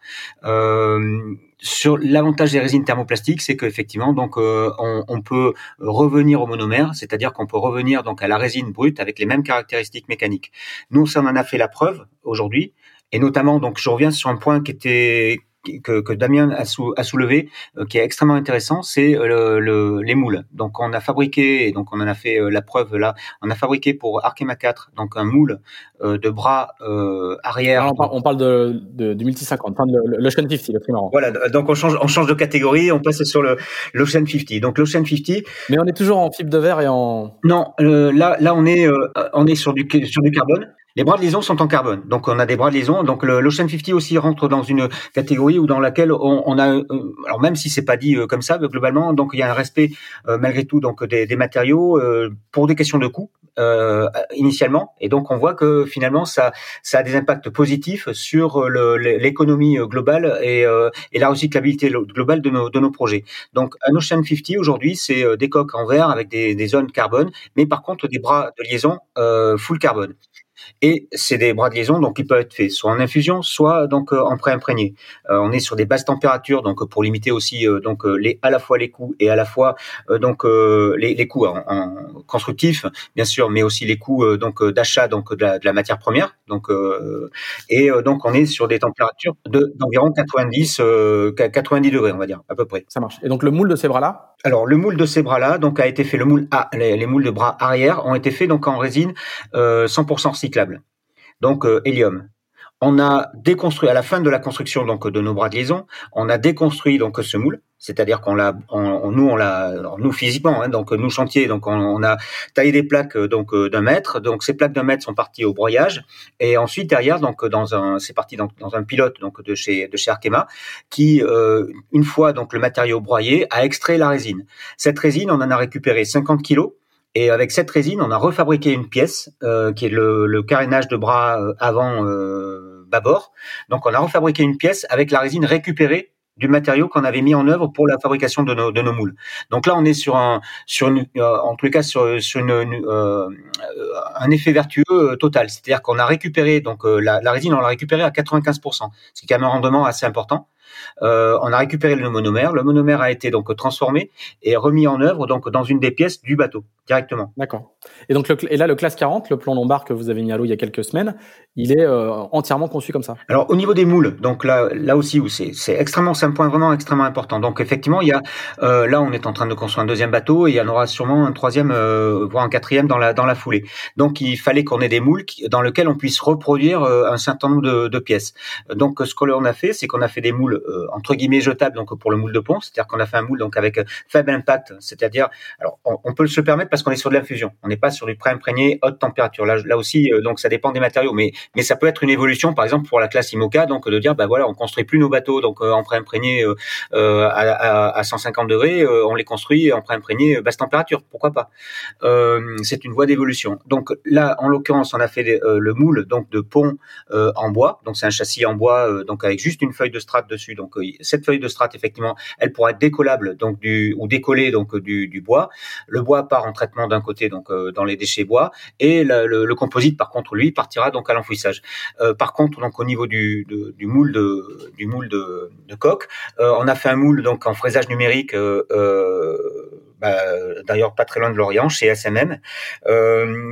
D: Sur l'avantage des résines thermoplastiques, c'est qu'effectivement donc on, on, peut revenir au monomère, c'est-à-dire qu'on peut revenir donc à la résine brute avec les mêmes caractéristiques mécaniques. Nous, ça en a fait la preuve aujourd'hui, et notamment donc je reviens sur un point qui était que, que Damien a, a soulevé, euh, qui est extrêmement intéressant, c'est euh, le, les moules. Donc on a fabriqué, et donc on en a fait euh, la preuve là, on a fabriqué pour Arkema 4 donc un moule de bras arrière.
A: on, parle, on parle de, de, du multi 50, enfin l'Ocean 50, le trimaran.
D: Voilà, donc on change, on change de catégorie, on passe sur le l'Ocean 50. Donc l'Ocean 50.
A: Mais on est toujours en fibre de verre et en.
D: Non, là là on est on est sur du sur du carbone. Les bras de liaison sont en carbone, donc on a des bras de liaison. Donc l'Ocean 50 aussi rentre dans une catégorie où dans laquelle on, a, euh, alors même si c'est pas dit euh, comme ça, globalement, donc il y a un respect euh, malgré tout donc des, matériaux pour des questions de coût initialement, et donc on voit que finalement ça a des impacts positifs sur l'économie globale et, la recyclabilité globale de nos de nos projets. Donc un Ocean 50 aujourd'hui c'est des coques en verre avec des, des zones carbone, mais par contre des bras de liaison full carbone. Et c'est des bras de liaison donc qui peuvent être faits soit en infusion, soit donc euh, en pré-imprégné. Euh, on est sur des basses températures donc pour limiter aussi euh, donc les à la fois les coûts et à la fois donc les, les coûts en, en, constructifs bien sûr, mais aussi les coûts donc d'achat donc de la, de la, matière première. Donc et donc on est sur des températures d'environ 90 90 degrés on va dire à peu près.
A: Ça marche. Et donc le moule de ces bras là
D: alors le moule de ces bras-là, donc a été fait le moule A, les, moules de bras arrière ont été faits donc en résine 100% donc euh, hélium. On a déconstruit à la fin de la construction donc de nos bras de liaison, on a déconstruit donc ce moule c'est-à-dire qu'on l'a, nous on l'a, nous physiquement, hein, donc nous chantier, donc on, a taillé des plaques euh, donc euh, d'un mètre, donc ces plaques d'un mètre sont parties au broyage, et ensuite derrière donc dans c'est parti dans, un pilote donc de chez de Arkema, qui une fois donc le matériau broyé a extrait la résine. Cette résine, on en a récupéré 50 kilos. Et avec cette résine, on a refabriqué une pièce qui est le, le, carénage de bras avant euh, bâbord. Donc on a refabriqué une pièce avec la résine récupérée du matériau qu'on avait mis en œuvre pour la fabrication de nos, de nos moules. Donc là, on est sur un, sur une, euh, en tous les cas, sur, une, euh, un effet vertueux euh, total. C'est-à-dire qu'on a récupéré donc la, la, résine, on l'a récupérée à 95%, ce qui est quand même un rendement assez important. Euh, on a récupéré le monomère. Le monomère a été donc transformé et remis en œuvre donc dans une des pièces du bateau directement.
A: D'accord. Et donc et là le classe 40, le plan lombard que vous avez mis à l'eau il y a quelques semaines, il est euh, entièrement conçu comme ça?
D: Alors au niveau des moules, donc là là aussi où c'est c'est extrêmement c'est un point vraiment extrêmement important. Donc effectivement il y a euh, là on est en train de construire un deuxième bateau et il y en aura sûrement un troisième voire un quatrième dans la dans la foulée. Donc il fallait qu'on ait des moules dans lesquels on puisse reproduire un certain nombre de, de pièces. Donc ce qu'on a fait c'est qu'on a fait des moules euh, entre guillemets jetable donc pour le moule de pont, c'est-à-dire qu'on a fait un moule donc avec euh, faible impact, c'est-à-dire alors on, peut se permettre parce qu'on est sur de l'infusion, on n'est pas sur du pré-imprégné haute température. Là, là aussi euh, donc ça dépend des matériaux, mais mais ça peut être une évolution par exemple pour la classe IMOCA donc de dire bah voilà on construit plus nos bateaux donc en pré-imprégné euh, à, à, 150 degrés, on les construit en pré-imprégné basse température, pourquoi pas? C'est une voie d'évolution. Donc là en l'occurrence on a fait le moule donc de pont en bois, donc c'est un châssis en bois donc avec juste une feuille de strate dessus donc euh, cette feuille de strate, effectivement, elle pourra être décollable donc du ou décollée donc du, du bois. Le bois part en traitement d'un côté donc euh, dans les déchets bois et le, le, composite par contre lui partira donc à l'enfouissage. Euh, par contre donc au niveau du, du moule de du moule de, de coque, on a fait un moule donc en fraisage numérique. Bah, d'ailleurs pas très loin de Lorient, chez SMM,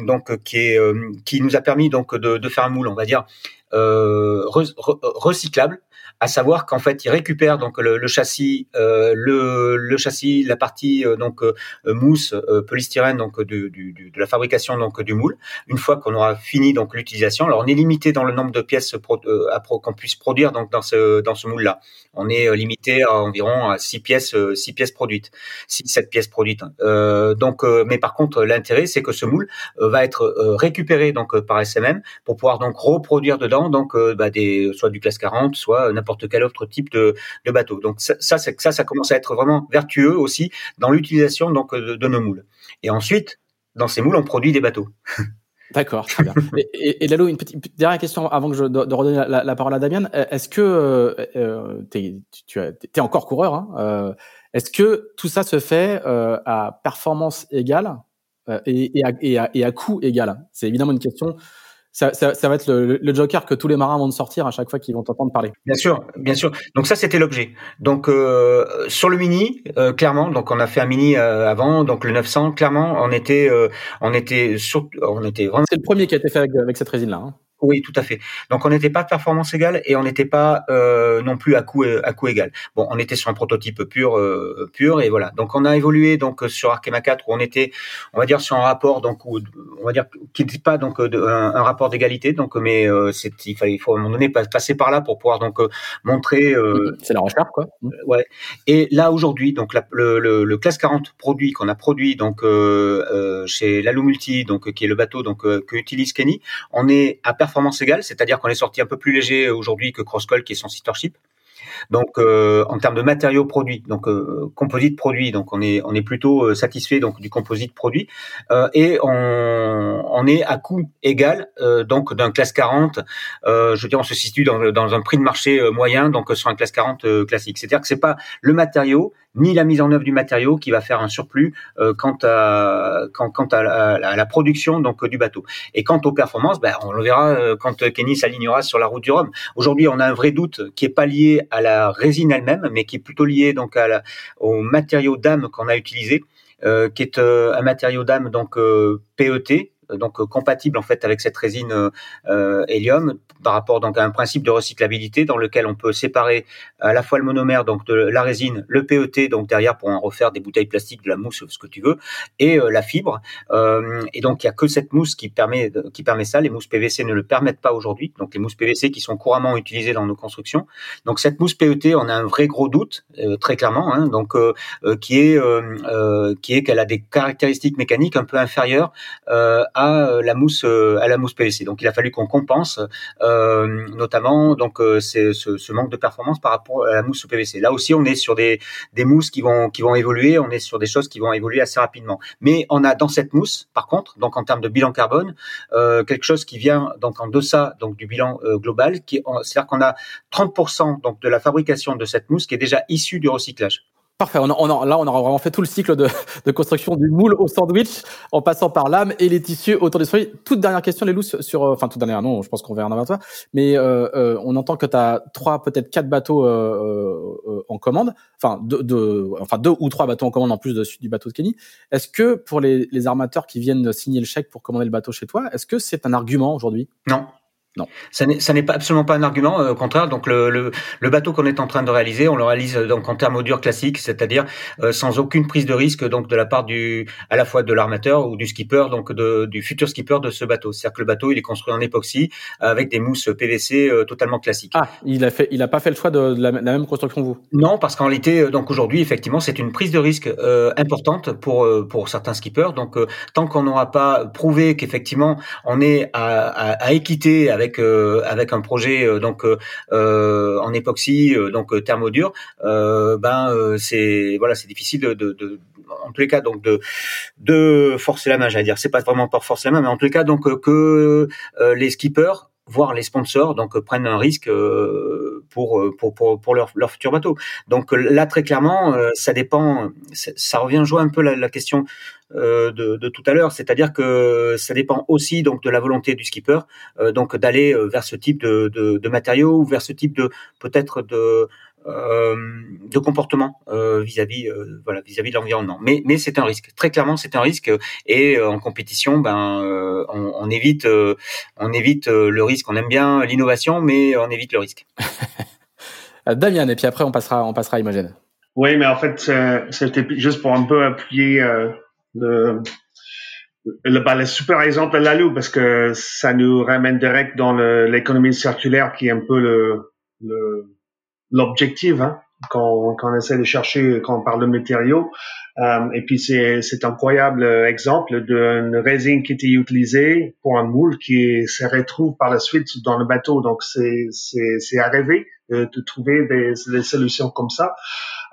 D: donc qui est qui nous a permis donc de, de faire un moule, on va dire recyclable, à savoir qu'en fait, il récupère donc le, le châssis, euh, le, le, châssis, la partie euh, donc euh, mousse euh, polystyrène donc du, du, de la fabrication donc du moule. Une fois qu'on aura fini donc l'utilisation, alors on est limité dans le nombre de pièces qu'on puisse produire donc dans ce dans ce moule là. On est limité à environ à six pièces six pièces produites, six sept pièces produites. donc, mais par contre, l'intérêt c'est que ce moule va être récupéré donc par SMM pour pouvoir donc reproduire dedans donc bah, des soit du classe 40, soit n'importe quel autre type de, bateau. Donc ça, ça, ça, ça commence à être vraiment vertueux aussi dans l'utilisation donc de, nos moules. Et ensuite, dans ces moules, on produit des bateaux.
A: D'accord. Et, et, Lalo, une petite dernière question avant que je de, redonne la, parole à Damien. Est-ce que euh, euh tu es encore coureur hein, euh, Est-ce que tout ça se fait euh, à performance égale et à coût égal? C'est évidemment une question ça, ça, ça, va être le, le, joker que tous les marins vont sortir à chaque fois qu'ils vont t'entendre parler.
D: Bien sûr, bien sûr. Donc ça, c'était l'objet. Donc euh, sur le mini, euh, clairement, donc on a fait un mini euh, avant, donc le 900, clairement, on était, euh, on était sur, on était vraiment.
A: C'est le premier qui a été fait avec, avec cette résine-là. Hein.
D: Oui, tout à fait. Donc on n'était pas performance égale et on n'était pas euh, non plus à coût à coût égal. Bon, on était sur un prototype pur euh, pur et voilà. Donc on a évolué donc sur Arkema 4 où on était on va dire sur un rapport donc où, on va dire qui n'était pas donc de, un, un, rapport d'égalité donc mais euh, c'est il fallait il faut à un moment donné passer par là pour pouvoir donc euh, montrer euh,
A: c'est la recherche quoi.
D: Euh, ouais. Et là aujourd'hui donc la, le, le, le, classe 40 produit qu'on a produit donc chez Lalo Multi donc qui est le bateau donc que utilise Kenny, on est à performance égale, c'est-à-dire qu'on est sorti un peu plus léger aujourd'hui que Crosscall qui est son sister ship. Donc euh, en termes de matériaux produits, donc euh, composite produit, donc on est on est plutôt euh, satisfait donc du composite produit euh, et on, on est à coût égal euh, donc d'un classe 40. Euh, je veux dire, on se situe dans, dans un prix de marché moyen donc sur un classe 40 classique. C'est-à-dire que c'est pas le matériau ni la mise en œuvre du matériau qui va faire un surplus quant à quant, à, la, à, la, production donc du bateau. Et quant aux performances, ben, on le verra quand Kenny s'alignera sur la route du Rhum. Aujourd'hui, on a un vrai doute qui est pas lié à la résine elle-même, mais qui est plutôt lié donc à la, au matériau d'âme qu'on a utilisé, euh, qui est euh, un matériau d'âme donc euh, PET, donc compatible en fait avec cette résine euh, hélium par rapport donc à un principe de recyclabilité dans lequel on peut séparer à la fois le monomère donc de la résine, le PET donc derrière pour en refaire des bouteilles plastiques, de la mousse, ce que tu veux, et euh, la fibre. Euh, et donc il y a que cette mousse qui permet qui permet ça. Les mousses PVC ne le permettent pas aujourd'hui. Donc les mousses PVC qui sont couramment utilisées dans nos constructions. Donc cette mousse PET, on a un vrai gros doute euh, très clairement. Hein, donc qui est qui est qu'elle a des caractéristiques mécaniques un peu inférieures à la mousse à la mousse PVC. Donc il a fallu qu'on compense euh, notamment donc euh, ce, ce, manque de performance par rapport à la mousse PVC. Là aussi, on est sur des, des mousses qui vont qui vont évoluer, on est sur des choses qui vont évoluer assez rapidement. Mais on a dans cette mousse, par contre, donc en termes de bilan carbone, euh, quelque chose qui vient donc en deçà donc du bilan euh, global, qui c'est-à-dire qu'on a 30% donc de la fabrication de cette mousse qui est déjà issue du recyclage.
A: Parfait. On, on, là, on aura vraiment fait tout le cycle de, de, construction du moule au sandwich, en passant par l'âme et les tissus autour des souris. Toute dernière question, les loups, sur, euh, enfin toute dernière, non, je pense qu'on verra en avant toi. Mais euh, euh, on entend que tu as trois, peut-être quatre bateaux euh, en commande, enfin deux, deux, enfin deux ou trois bateaux en commande en plus de, du bateau de Kenny. Est-ce que pour les, les armateurs qui viennent signer le chèque pour commander le bateau chez toi, est-ce que c'est un argument aujourd'hui?
D: Non, non. Ça n'est pas absolument pas un argument. Euh, au contraire, donc le, le, le bateau qu'on est en train de réaliser, on le réalise euh, donc en thermodure classique, c'est-à-dire euh, sans aucune prise de risque donc de la part du à la fois de l'armateur ou du skipper, donc de, du futur skipper de ce bateau. C'est-à-dire que le bateau il est construit en époxy avec des mousses PVC euh, totalement classiques.
A: Ah, il a fait, il a pas fait le choix de, de, la, de la, même construction que vous?
D: Non, parce qu'en réalité, donc aujourd'hui effectivement c'est une prise de risque importante pour pour certains skippers. Donc tant qu'on n'aura pas prouvé qu'effectivement on est à, à, à équité avec euh, avec un projet euh, donc euh, en époxy donc thermodure, ben c'est voilà c'est difficile de, de, de, en tous les cas donc de de forcer la main j'allais dire. C'est pas vraiment pour forcer la main mais en tous les cas donc que les skippers voire les sponsors donc prennent un risque pour pour pour leur, futur bateau. Donc là très clairement ça dépend ça revient jouer un peu la, la question euh, de, tout à l'heure, c'est-à-dire que ça dépend aussi donc de la volonté du skipper, euh, donc d'aller euh, vers ce type de, de, matériaux ou vers ce type de peut-être de euh, de comportement vis-à-vis -vis, voilà vis-à-vis de l'environnement. Mais mais c'est un risque. Très clairement, c'est un risque. Et en compétition, ben on, on, évite on évite le risque. On aime bien l'innovation, mais on évite le risque.
A: Damien, et puis après on passera on passera à Imogène.
C: Oui, mais en fait, c'était juste pour un peu appuyer le, le, ben, le super exemple de Lalou parce que ça nous ramène direct dans l'économie circulaire qui est un peu le l'objectif hein, quand, quand on essaie de chercher quand on parle de matériaux. Euh, et puis c'est c'est incroyable exemple d'une résine qui était utilisée pour un moule qui se retrouve par la suite dans le bateau. Donc c'est c'est à rêver de, de trouver des, des solutions comme ça.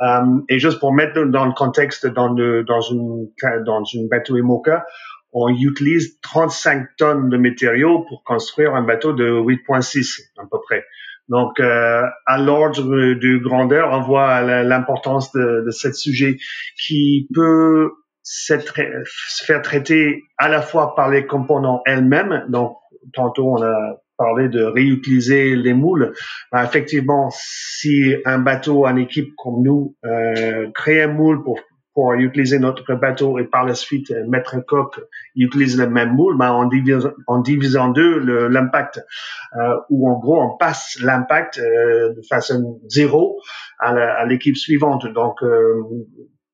C: Um, et juste pour mettre dans le contexte, dans, le, dans, une, dans une bateau IMOCA, on utilise 35 tonnes de matériaux pour construire un bateau de 8.6 à peu près. Donc, euh, à l'ordre de grandeur, on voit l'importance de, de ce sujet qui peut se faire traiter à la fois par les composants elles-mêmes. Donc, tantôt on a parlé de réutiliser les moules. Ben, effectivement, si un bateau en équipe comme nous euh, crée un moule pour pour utiliser notre bateau et par la suite euh, mettre un coque, utilise le même moule, ben on divise, on divise en deux l'impact, euh, ou en gros on passe l'impact euh, de façon zéro à l'équipe suivante. Donc, euh,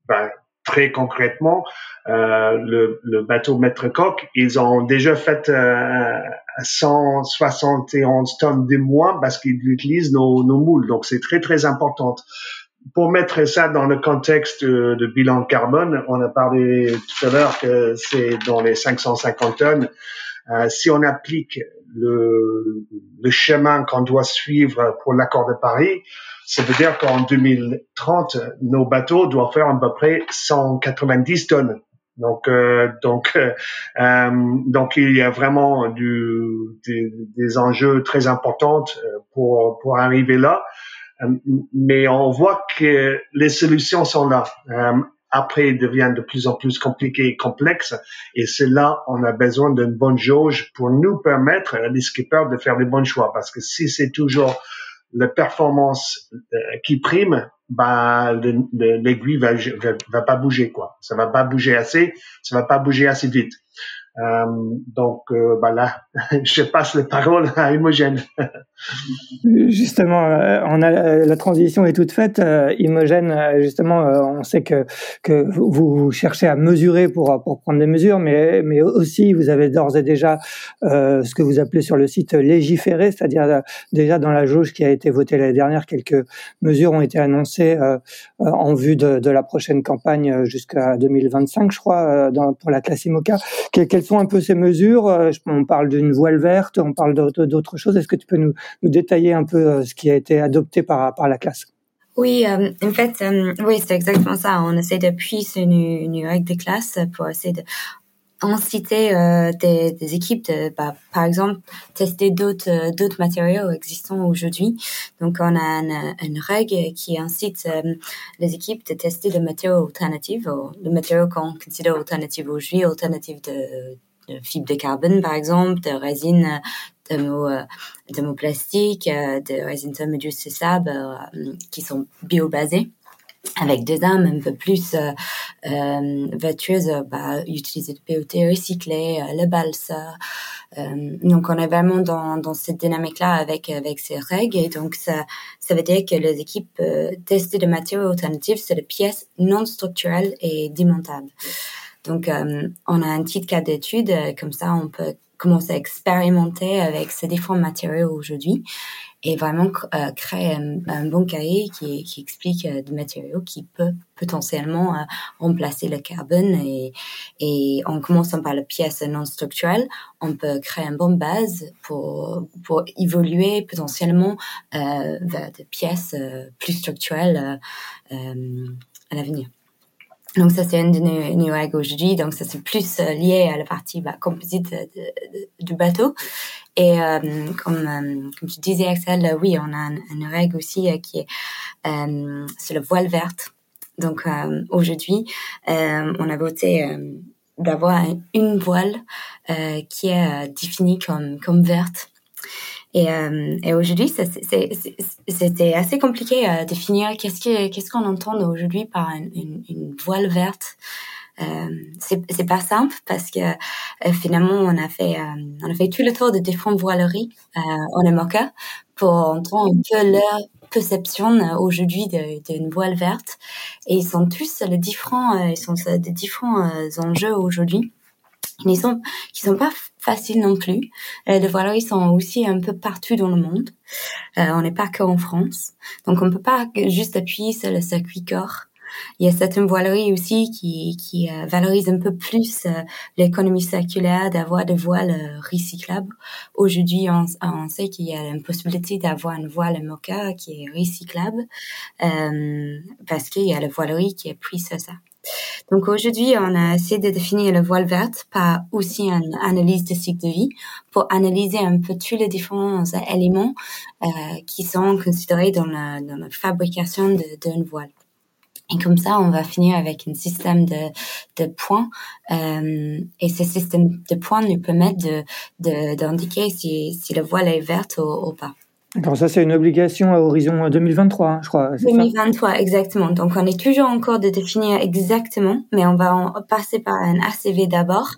C: ben, très concrètement, le, bateau maître coque, ils ont déjà fait euh, 171 tonnes de moins parce qu'ils utilisent nos, nos moules. Donc c'est très très important pour mettre ça dans le contexte de, bilan carbone, on a parlé tout à l'heure que c'est dans les 550 tonnes. Euh, si on applique le, chemin qu'on doit suivre pour l'accord de Paris, ça veut dire qu'en 2030, nos bateaux doivent faire à peu près 190 tonnes. Donc, euh, donc, euh, euh, donc, il y a vraiment du, des, des enjeux très importants euh, pour pour arriver là. Euh, mais on voit que les solutions sont là. Euh, après, ils deviennent de plus en plus compliqués et complexes. Et c'est là on a besoin d'une bonne jauge pour nous permettre, les skippers, de faire les bons choix. Parce que si c'est toujours la performance euh, qui prime, bah l'aiguille va, va, pas bouger quoi. Ça va pas bouger assez, ça va pas bouger assez vite. Euh, donc euh, voilà, je passe la parole à Imogène.
E: justement, euh, a la transition est toute faite. Imogène, justement, on sait que vous cherchez à mesurer pour prendre des mesures, mais aussi vous avez d'ores et déjà ce que vous appelez sur le site légiférer, c'est-à-dire déjà dans la jauge qui a été votée l'année dernière, quelques mesures ont été annoncées en vue de, la prochaine campagne jusqu'à 2025, je crois, pour la classe IMOCA. Quelles sont un peu ces mesures? Euh, On parle d'une voile verte, on parle d'autres choses. Est-ce que tu peux nous, détailler un peu euh, ce qui a été adopté par, par la classe
B: oui, euh, en fait, oui, c'est exactement ça. On essaie depuis une, une règle de classe pour essayer de inciter euh, des, équipes bah, par exemple, tester d'autres euh, d'autres matériaux existants aujourd'hui. Donc, on a une, règle qui incite euh, les équipes de tester des matériaux alternatifs, le matériaux qu'on considère alternatifs aujourd'hui, alternatifs de fibres de carbone, par exemple, de résine de mots, de de résine sable qui sont biobasées avec des armes un peu plus euh, euh, vertueuses, bah, utiliser du POT recyclé, euh, le balse. Euh, donc on est vraiment dans, dans cette dynamique-là avec avec ces règles et donc ça ça veut dire que les équipes euh, testent des matériaux alternatifs sur des pièces non structurelles et démontables. Donc euh, on a un petit cas d'étude comme ça on peut commencer à expérimenter avec ces différents matériaux aujourd'hui et vraiment euh, créer un, bon cahier qui, qui explique euh, des matériaux qui peuvent potentiellement euh, remplacer le carbone et, et en commençant par les pièces non structurelles, on peut créer une bonne base pour, pour évoluer potentiellement euh, vers des pièces plus structurelles à l'avenir. Donc ça c'est une de nos, nos aujourd'hui. Donc ça c'est plus lié à la partie bah, composite du bateau. Et euh, comme, euh, comme tu disais, Axel, euh, oui, on a une, règle aussi qui est euh, sur le voile verte. Donc aujourd'hui, on a voté d'avoir une voile qui est définie comme, comme verte. Et, euh, et aujourd'hui, c'était assez compliqué à définir qu'est-ce qu'on entend aujourd'hui par une, une, voile verte? Euh, c'est pas simple parce que euh, finalement on a fait euh, on a fait tout le tour de différentes voileries euh, en Emoca pour entendre un peu leur perception aujourd'hui d'une voile verte et ils sont tous les différents ils sont des différents enjeux aujourd'hui ils sont qui sont pas faciles non plus les voileries sont aussi un peu partout dans le monde on n'est pas qu'en France donc on peut pas juste appuyer sur le circuit corps il y a certaines voileries aussi qui, qui euh, valorisent un peu plus euh, l'économie circulaire, d'avoir des voiles euh, recyclables. Aujourd'hui, on, on, sait qu'il y a une possibilité d'avoir une voile mocha qui est recyclable parce qu'il y a la voilerie qui est prise sur ça. Donc aujourd'hui, on a essayé de définir la voile verte par aussi une analyse de cycle de vie pour analyser un peu tous les différents éléments euh, qui sont considérés dans la, dans la fabrication d'une voile. Et comme ça, on va finir avec un système de, de points. Euh, et ce système de points nous permet de, d'indiquer si, si la voile est verte ou, pas.
E: Alors ça, c'est une obligation à horizon 2023, hein, je crois.
B: 2023, exactement. Donc on est toujours en cours de définir exactement, mais on va en passer par un ACV d'abord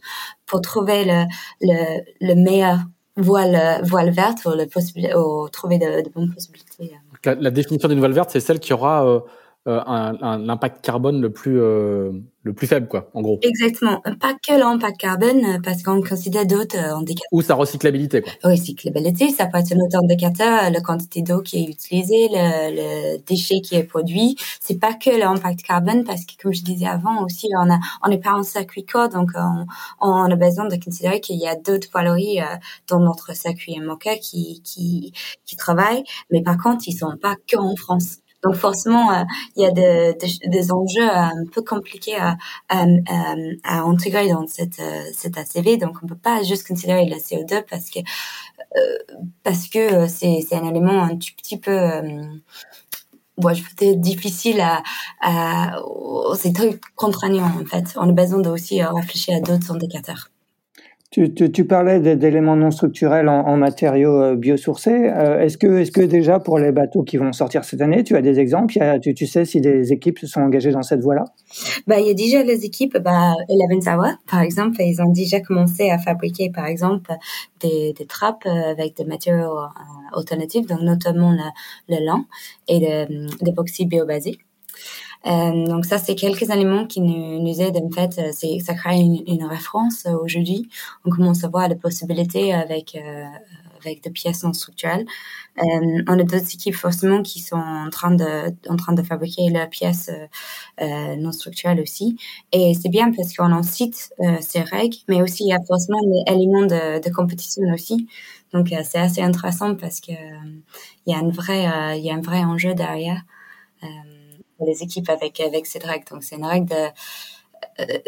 B: pour trouver le, le, le meilleur voile, voile verte ou, le ou trouver de, de bonnes possibilités.
A: La, la définition d'une voile verte, c'est celle qui aura... Euh euh, un, un, impact carbone le plus euh, le plus faible quoi en gros.
B: Exactement. Pas que l'impact carbone euh, parce qu'on considère d'autres indicateurs
A: ou sa recyclabilité quoi.
B: Recyclabilité ça peut être un autre indicateur la quantité d'eau qui est utilisée le, le, déchet qui est produit. C'est pas que l'impact carbone parce que comme je disais avant aussi on a on n'est pas en circuit court donc on, on a besoin de considérer qu'il y a d'autres voileries dans notre circuit MOCA qui qui qui travaillent. Mais par contre ils sont pas que en France donc forcément, euh, il y a des enjeux euh, un peu compliqués à, à, intégrer dans cette, euh, cette ACV. Donc on peut pas juste considérer la CO2 parce que parce que c'est un élément un petit, petit peu bon, je peut-être difficile à, à c'est très contraignant en fait. On a besoin de aussi réfléchir à d'autres indicateurs.
E: Tu, parlais d'éléments non structurels en, matériaux euh, biosourcés. Euh, est-ce que, est-ce que déjà pour les bateaux qui vont sortir cette année, tu as des exemples? Tu, sais si des équipes se sont engagées dans cette voie-là?
B: Bah, Il y a déjà les équipes, bah, Eleven par exemple, ils ont déjà commencé à fabriquer, par exemple, des, des trappes euh, avec des matériaux alternatifs, donc notamment le, le lin et l'époxy biobasique. Euh, donc ça, c'est quelques éléments qui nous, nous aident en fait. Euh, c'est ça crée une, une référence euh, aujourd'hui. On commence à voir des possibilités avec euh, avec des pièces non structurelles. Euh, on a d'autres équipes forcément qui sont en train de en train de fabriquer leurs pièces euh, non structurelles aussi. Et c'est bien parce qu'on en cite ces règles, mais aussi il y a forcément des éléments de, de compétition aussi. Donc c'est assez intéressant parce que il y a un vrai il y a un vrai enjeu derrière les équipes avec avec cette règle. Donc c'est une règle de, euh,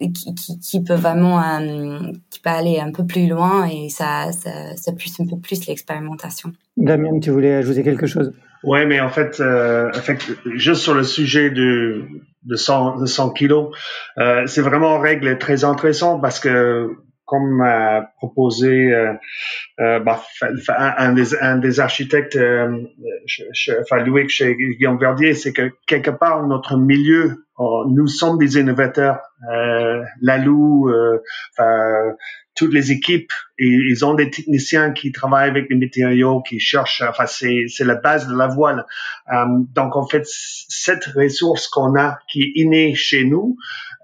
B: qui, qui, qui, peut vraiment euh, qui peut aller un peu plus loin et ça, ça, ça pousse un peu plus l'expérimentation.
E: Damien, tu voulais ajouter quelque chose?
C: Ouais, mais en fait, euh, en fait, juste sur le sujet de de 100 de 100 kilos, euh, c'est vraiment une règle très intéressante parce que comme a proposé euh, euh, bah, un, des, un des architectes, euh, enfin Louis chez Guillaume Verdier, c'est que quelque part notre milieu, oh, nous sommes des innovateurs. Euh, Lalou, euh, toutes les équipes, ils ont des techniciens qui travaillent avec les matériaux, qui cherchent. Enfin, c'est la base de la voile. Euh, donc en fait, cette ressource qu'on a, qui est innée chez nous,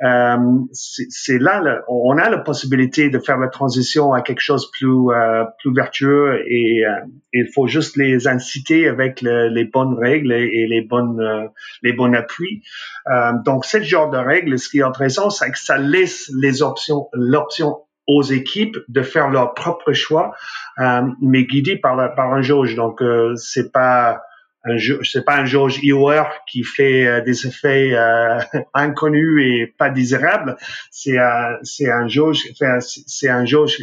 C: euh, c'est là, on a la possibilité de faire la transition à quelque chose plus euh, plus vertueux et euh, il faut juste les inciter avec les bonnes règles et, les bonnes euh, les bons appuis. donc, ce genre de règles, ce qui est intéressant, c'est que ça laisse les options, l'option aux équipes de faire leur propre choix, mais guidé par, par un jauge. Donc, c'est pas un c'est pas un jauge IOR qui fait euh, des effets euh, inconnus et pas désirables. C'est un, c'est un jauge, c'est un jauge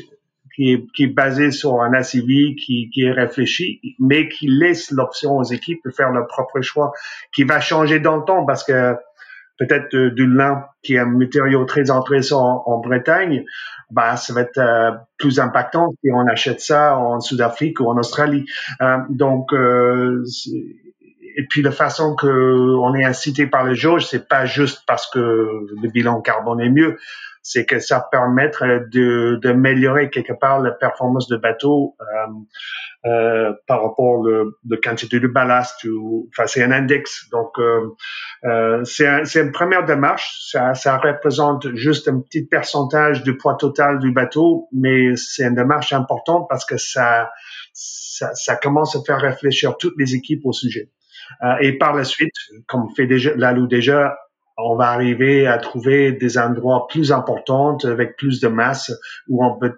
C: qui est, qui est basé sur un ACV qui, qui est réfléchi, mais qui laisse l'option aux équipes de faire leur propre choix, qui va changer dans le temps parce que peut-être euh, du lin qui est un matériau très intéressant en, Bretagne, bah ça va être euh, plus impactant si on achète ça en Sud-Afrique ou en Australie. Euh, donc euh, et puis la façon que on est incité par les jauges, c'est pas juste parce que le bilan carbone est mieux, c'est que ça permet de d'améliorer quelque part la performance de bateau euh, euh, par rapport le, de quantité de ballast ou enfin c'est un index. Donc euh, euh c'est un, c'est une première démarche. Ça, ça représente juste un petit pourcentage du poids total du bateau mais c'est une démarche importante parce que ça ça, ça commence à faire réfléchir toutes les équipes au sujet. Euh, et par la suite comme fait déjà Lalou déjà on va arriver à trouver des endroits plus importants avec plus de masse où on peut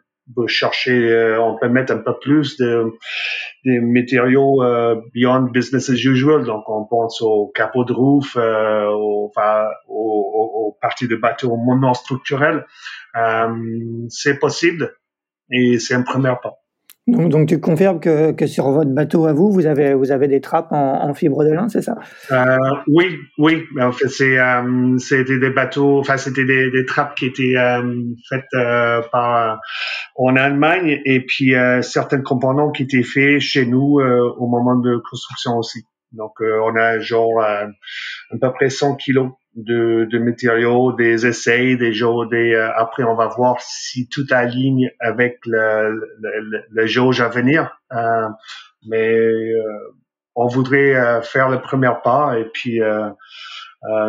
C: chercher, euh, on peut mettre un peu plus de matériaux euh, beyond business as usual. Donc, on pense au capot de roof, euh, aux, enfin, aux, parties de bateau non structurelles. c'est possible et c'est un premier pas.
E: Donc, donc tu confirmes que, que sur votre bateau à vous, vous avez, vous avez des trappes en, fibre de lin, c'est ça?
C: Euh, Oui, oui. En fait, c'est, euh, c'était des bateaux, enfin, c'était des, des trappes qui étaient euh, faites par en Allemagne et puis certains composants qui étaient faits chez nous au moment de construction aussi. Donc, on a genre à peu près 100 kilos de, de matériaux, des essais, des jours, des euh, après on va voir si tout aligne avec le, le, le jauge à venir. Euh, mais euh, on voudrait euh, faire le premier pas et puis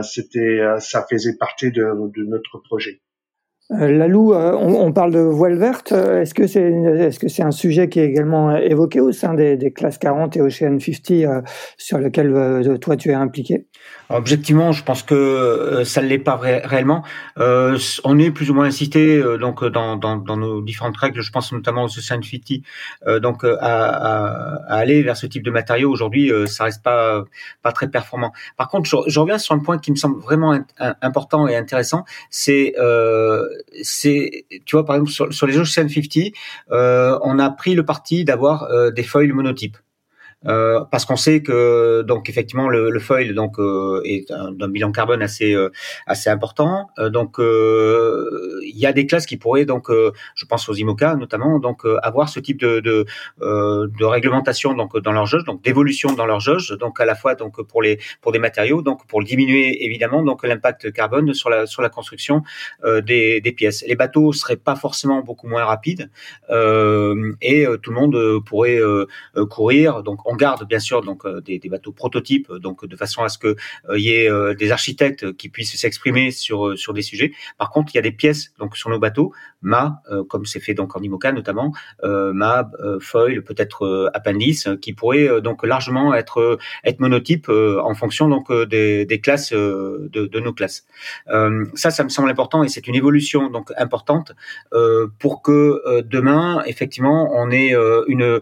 C: c'était ça faisait partie de, de notre projet.
E: Lalou, on, on, parle de voile verte. Est-ce que c'est est-ce que c'est un sujet qui est également évoqué au sein des, des classes 40 et Ocean 50 sur lequel toi tu es impliqué?
D: Objectivement, je pense que euh, ça ne l'est pas réellement. Euh, on est plus ou moins incité euh, donc dans, dans, dans, nos différentes règles, je pense notamment au Society, euh, donc à, à, à, aller vers ce type de matériaux. Aujourd'hui, ça reste pas pas très performant. Par contre, je, je, reviens sur un point qui me semble vraiment important et intéressant. C'est c'est tu vois par exemple sur, sur les Ocean 50, on a pris le parti d'avoir des foils monotypes. Euh, parce qu'on sait que donc effectivement le, le foil donc euh, est d'un bilan carbone assez euh, assez important. donc il y a des classes qui pourraient donc je pense aux IMOCA notamment donc avoir ce type de de, de réglementation donc dans leur jauge donc d'évolution dans leur jauge donc à la fois donc pour les pour des matériaux donc pour diminuer évidemment donc l'impact carbone sur la sur la construction des, des pièces. Les bateaux seraient pas forcément beaucoup moins rapides et tout le monde pourrait courir donc on garde bien sûr donc euh, des, des, bateaux prototypes, donc de façon à ce que il euh, y ait euh, des architectes qui puissent s'exprimer sur sur des sujets. Par contre, il y a des pièces donc sur nos bateaux, mât, comme c'est fait donc en IMOCA notamment, mât, foil, peut-être appendice, qui pourraient donc largement être être monotypes en fonction donc des, des classes de, de, nos classes. ça, ça me semble important et c'est une évolution donc importante pour que demain effectivement on ait une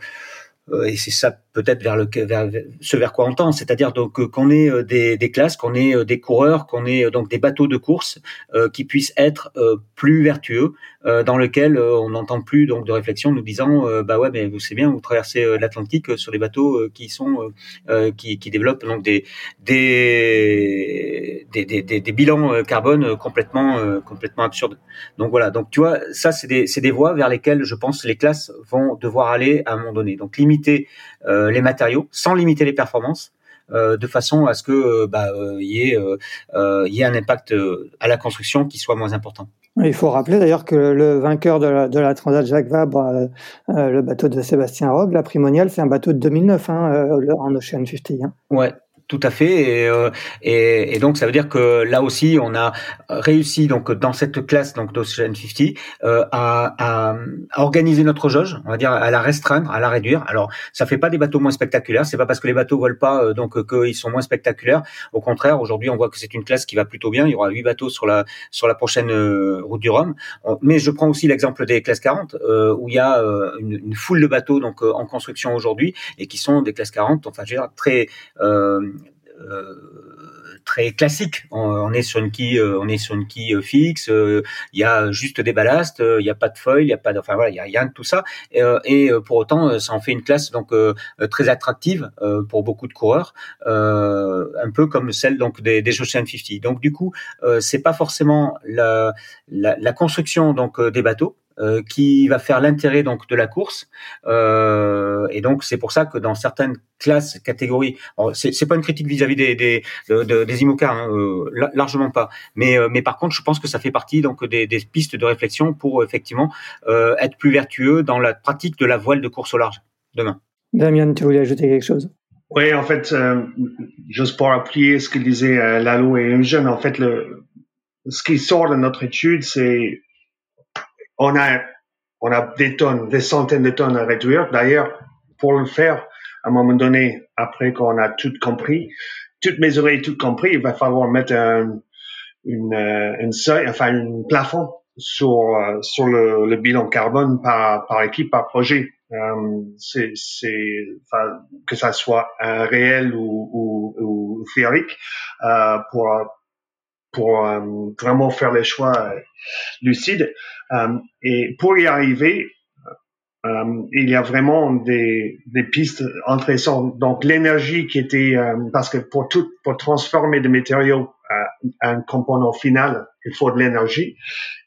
D: et c'est ça peut-être vers vers, ce vers quoi on tend, c'est-à-dire donc euh, qu'on ait euh, des, des classes, qu'on ait euh, des coureurs, qu'on ait donc des bateaux de course euh, qui puissent être euh, plus vertueux, euh, dans lequel on n'entend plus donc de réflexion nous disant bah ouais mais vous savez bien vous traversez l'Atlantique sur des bateaux qui sont qui, qui développent donc des des des, des, des, bilans carbone complètement complètement absurdes. Donc voilà donc tu vois ça c'est des c'est des voies vers lesquelles je pense les classes vont devoir aller à un moment donné. Donc limiter les matériaux sans limiter les performances. Euh, de façon à ce que euh, bah, il y, ait, y ait un impact à la construction qui soit moins important.
E: Il faut rappeler d'ailleurs que le vainqueur de la, de la Transat Jacques Vabre, le bateau de Sébastien Rogue, la Primonial, c'est un bateau de 2009 hein, en Ocean 50. Hein.
D: Ouais, tout à fait, et, et, et, donc ça veut dire que là aussi on a réussi donc dans cette classe donc d'Ocean 50 euh, à, à, à, organiser notre jauge, on va dire à la restreindre, à la réduire. Alors ça fait pas des bateaux moins spectaculaires, c'est pas parce que les bateaux volent pas euh, donc qu'ils sont moins spectaculaires. Au contraire, aujourd'hui on voit que c'est une classe qui va plutôt bien. Il y aura huit bateaux sur la sur la prochaine euh, route du Rhum. Mais je prends aussi l'exemple des classes 40 euh, où il y a euh, une, une, foule de bateaux donc en construction aujourd'hui et qui sont des classes 40, enfin je veux dire très euh, très classique. On, est sur une quille, euh, on est sur une quille fixe. Euh, il y a juste des ballasts, il n'y a pas de foil, il y a pas de, enfin voilà, il y a rien de tout ça. Et, et, pour autant, ça en fait une classe donc très attractive pour beaucoup de coureurs, un peu comme celle donc des, des Ocean 50. Donc du coup, c'est pas forcément la, la, la construction donc des bateaux, euh, qui va faire l'intérêt donc de la course. Euh, et donc c'est pour ça que dans certaines classes, catégories, c'est pas une critique vis-à-vis des des, des IMOCA, hein, euh, largement pas. Mais euh, mais par contre, je pense que ça fait partie donc des, des pistes de réflexion pour effectivement euh, être plus vertueux dans la pratique de la voile de course au large demain.
E: Damien, tu voulais ajouter quelque chose?
C: Oui, en fait, juste pour appuyer ce que disait Lalo et jeune, en fait, le, ce qui sort de notre étude, c'est on a, des tonnes, des centaines de tonnes à réduire. D'ailleurs, pour le faire, à un moment donné, après qu'on a tout compris, toutes mesuré, tout compris, il va falloir mettre un, euh, seuil, enfin, un plafond sur, euh, sur le, bilan carbone par, équipe, par projet. Euh, c'est, que ça soit réel ou, théorique, pour, pour euh, vraiment faire les choix lucides. Euh, et pour y arriver, euh, il y a vraiment des, des pistes intéressantes. Donc l'énergie qui était euh, parce que pour tout pour transformer des matériaux à un component final, il faut de l'énergie.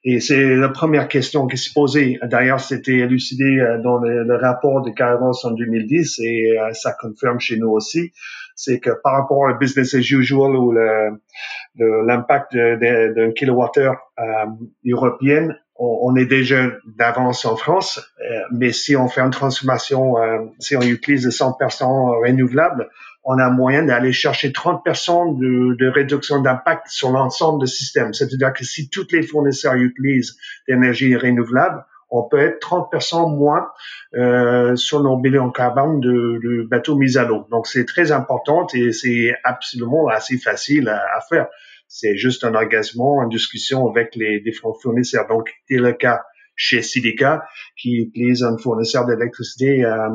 C: Et c'est la première question qui se posait. D'ailleurs, c'était élucidé euh, dans le, rapport de Carlos en 2010 et ça confirme chez nous aussi. C'est que par rapport au business as usual ou l'impact d'un kilowattheure euh, européenne, on, est déjà d'avance en France, euh, mais si on fait une transformation, euh, si on utilise 100% renouvelables, on a moyen d'aller chercher 30% de, de réduction d'impact sur l'ensemble du système. C'est-à-dire que si tous les fournisseurs utilisent l'énergie renouvelable, on peut être 30% moins euh, sur nos bilans carbone de, de bateaux mis à l'eau. Donc c'est très important et c'est absolument assez facile à faire c'est juste un engagement, une discussion avec les différents fournisseurs. Donc, c'est le cas chez Silica qui utilise un fournisseur d'électricité euh,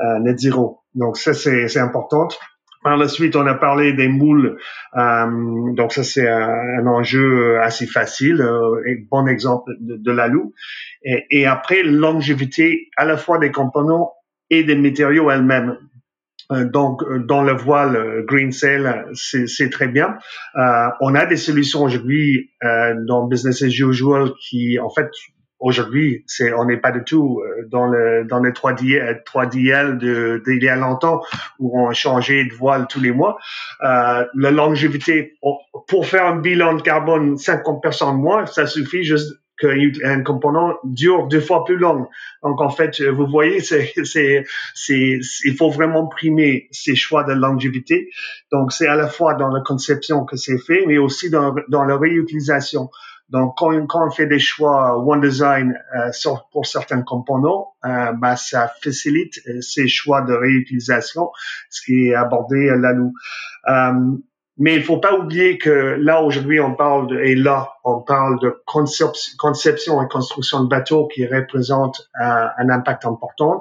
C: euh, net zéro. Donc, ça, c'est important. Par la suite, on a parlé des moules. Euh, donc, ça, c'est un, enjeu assez facile, euh, bon exemple de, de l'alou. Et, et après, longévité à la fois des composants et des matériaux elles-mêmes. Euh, donc, euh, dans le voile euh, Green Sail, c'est très bien. On a des solutions aujourd'hui dans Business as Usual qui, en fait, aujourd'hui, c'est on n'est pas du tout dans le dans les 3D 3DL de d'il y a longtemps où on changeait de voile tous les mois. Euh, la longévité pour faire un bilan de carbone 50% moins, ça suffit juste qu'un component dure deux fois plus long. Donc en fait, vous voyez, c'est, c'est, c'est, il faut vraiment primer ces choix de longévité. Donc c'est à la fois dans la conception que c'est fait, mais aussi dans, dans la réutilisation. Donc, quand, quand, on fait des choix One Design euh, pour certains components, euh, bah, ça facilite euh, ces choix de réutilisation, ce qui est abordé là nous. Euh, mais il faut pas oublier que là aujourd'hui on parle de, et là on parle de conception et construction de bateaux qui représentent un, un impact important.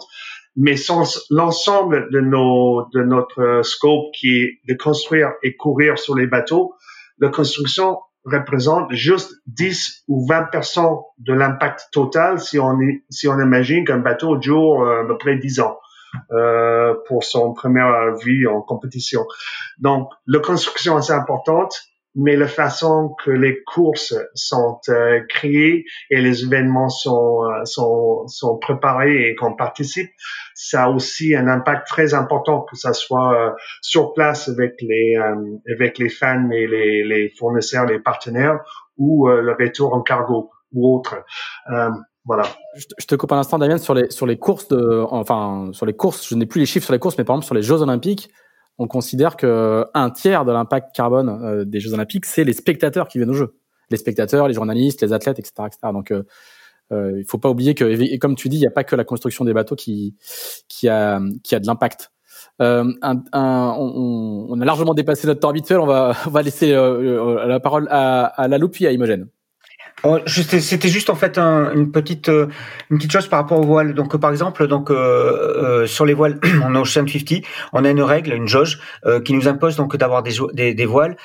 C: Mais sans l'ensemble de nos de notre scope qui est de construire et courir sur les bateaux, la construction représente juste 10 ou 20% de l'impact total si on si on imagine qu'un bateau dure euh, à peu près 10 ans. Euh, pour son première vie en compétition. Donc, la construction est importante, mais la façon que les courses sont euh, créées et les événements sont, euh, sont, sont préparés et qu'on participe, ça a aussi un impact très important que ça soit sur place avec les avec les fans et les, les fournisseurs, les partenaires ou le retour en cargo ou autre. Voilà.
A: Je te coupe un instant, Damien, sur les sur les courses de, enfin sur les courses. Je n'ai plus les chiffres sur les courses, mais par exemple sur les Jeux Olympiques, on considère que un tiers de l'impact carbone euh, des Jeux Olympiques, c'est les spectateurs qui viennent aux Jeux, les spectateurs, les journalistes, les athlètes, etc., etc. Donc euh, euh, il faut pas oublier que, et comme tu dis, il n'y a pas que la construction des bateaux qui qui a qui a de l'impact. Euh, un, un, on, on, a largement dépassé notre temps habituel. On va, on va laisser euh, la parole à, à la loupe et à Imogène.
D: Oh, c'était juste en fait un, une petite euh, une petite chose par rapport aux voiles. Donc par exemple, donc euh, euh, sur les voiles en Ocean 50, on a une règle, une jauge qui nous impose donc d'avoir des, des, des, voiles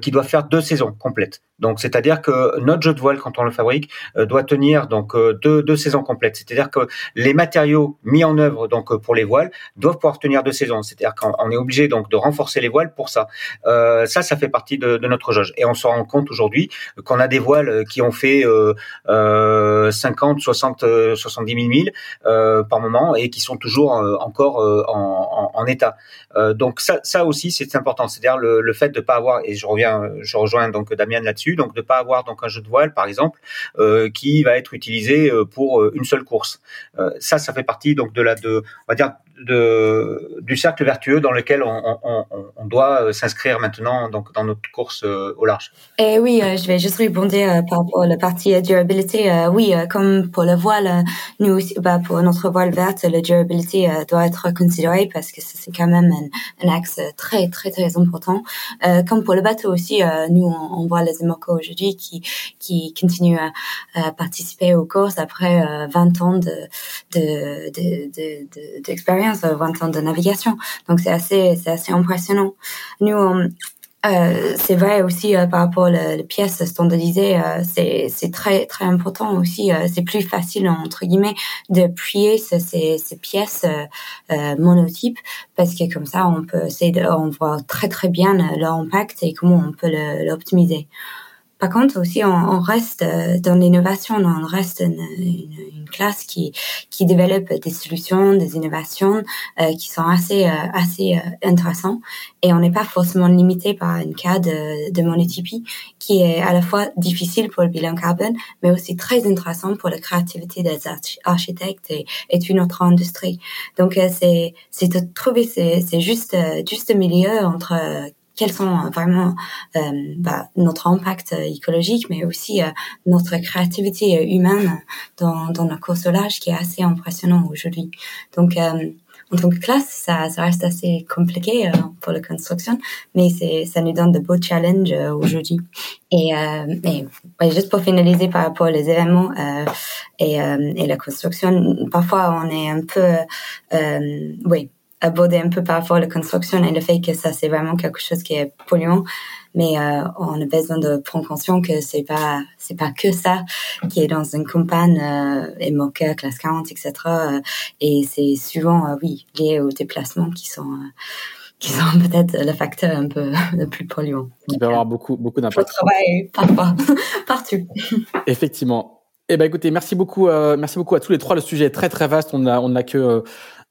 D: qui doivent faire deux saisons complètes. Donc c'est-à-dire que notre jeu de voile quand on le fabrique doit tenir donc deux, deux saisons complètes. C'est-à-dire que les matériaux mis en œuvre donc pour les voiles doivent pouvoir tenir deux saisons. C'est-à-dire qu'on est obligé donc de renforcer les voiles pour ça. ça, ça fait partie de, de notre jauge. Et on se rend compte aujourd'hui qu'on a des voiles qui ont fait euh, 50, 60, 70 000 milles euh, par moment et qui sont toujours euh, encore euh, en, en, en, état. donc ça, ça aussi c'est important, c'est-à-dire le, le, fait de pas avoir et je reviens, je rejoins donc Damien là-dessus, donc de pas avoir donc un jeu de voile par exemple qui va être utilisé pour une seule course. ça, ça fait partie donc de la de on va dire de, du cercle vertueux dans lequel on, on, on doit s'inscrire maintenant donc dans notre course au large.
B: Et oui, je vais juste répondre par rapport à la partie durabilité. oui, comme pour le voile, nous aussi, bah, pour notre voile verte, la durabilité doit être considérée parce que c'est quand même un, un, axe très très très important. comme pour le bateau aussi, nous on, voit les Emoco aujourd'hui qui qui continuent à, participer aux courses après 20 ans de. De, de, de, 20 ans de navigation. Donc c'est assez, c'est assez impressionnant. Nous, Euh, c'est vrai aussi euh, par rapport aux pièces standardisées, euh, c'est c'est très très important aussi. Euh, c'est plus facile entre guillemets de plier ces, ces, pièces monotypes parce que comme ça on peut essayer on voit très très bien leur impact et comment on peut l'optimiser. Par contre, aussi, on, reste euh, dans l'innovation, on reste une, une, classe qui, qui développe des solutions, des innovations euh, qui sont assez, euh, assez intéressantes. Et on n'est pas forcément limité par un cas de, de monotypie qui est à la fois difficile pour le bilan carbone, mais aussi très intéressant pour la créativité des architectes et, et une autre industrie. Donc, c'est, c'est de trouver c'est juste, juste milieu entre quels sont euh, vraiment euh, bah, notre impact euh, écologique, mais aussi notre créativité humaine dans, dans le consolage qui est assez impressionnant aujourd'hui. Donc, en tant que classe, ça, ça reste assez compliqué pour la construction, mais ça nous donne de beaux challenges aujourd'hui. Et, et juste pour finaliser par rapport aux événements et, et la construction, parfois on est un peu, oui, aborder un peu par rapport à la construction et le fait que ça c'est vraiment quelque chose qui est polluant mais euh, on a besoin de prendre conscience que c'est pas c'est pas que ça qui est dans une campagne euh, et moqueur classe 40 etc euh, et c'est souvent euh, oui lié aux déplacements qui sont qui sont peut-être le facteur un peu le plus polluant.
A: Qui peut avoir beaucoup, beaucoup d'impact.
B: travail, parfois, partout.
A: Effectivement. Eh ben, écoutez, merci beaucoup, euh, merci beaucoup à tous les trois. Le sujet est très, très vaste. On a, on n'a que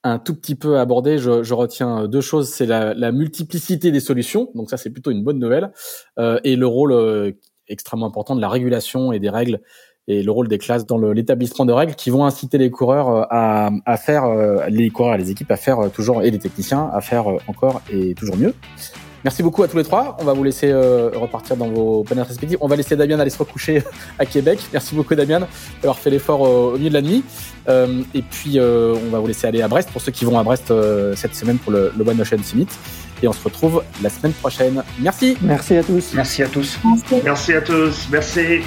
A: un tout petit peu abordé, je, je retiens deux choses. C'est la, la, multiplicité des solutions, donc ça c'est plutôt une bonne nouvelle, euh, et le rôle euh, extrêmement important de la régulation et des règles, et le rôle des classes dans l'établissement de règles qui vont inciter les coureurs euh, à, à faire, euh, les coureurs les équipes à faire toujours, et les techniciens à faire encore et toujours mieux. Merci beaucoup à tous les trois. On va vous laisser euh, repartir dans vos panels respectifs. On va laisser Damien aller se recoucher à Québec. Merci beaucoup Damien d'avoir fait l'effort au milieu de la nuit. Euh, et puis euh, on va vous laisser aller à Brest pour ceux qui vont à Brest cette semaine pour le, le One Ocean Summit. Et on se retrouve la semaine prochaine. Merci.
E: Merci à tous.
D: Merci à tous.
C: Merci à tous. Merci.